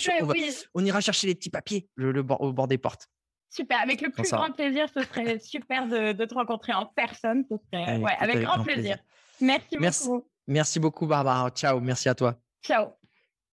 Speaker 2: on, ira chercher les petits papiers le, au bord des portes.
Speaker 3: Super, avec le plus grand plaisir, ce serait super de, de, te rencontrer en personne. Ce serait, ouais, avec, grand plaisir. Merci,
Speaker 2: Merci beaucoup. Merci beaucoup, Barbara. Ciao, merci à toi.
Speaker 3: Ciao.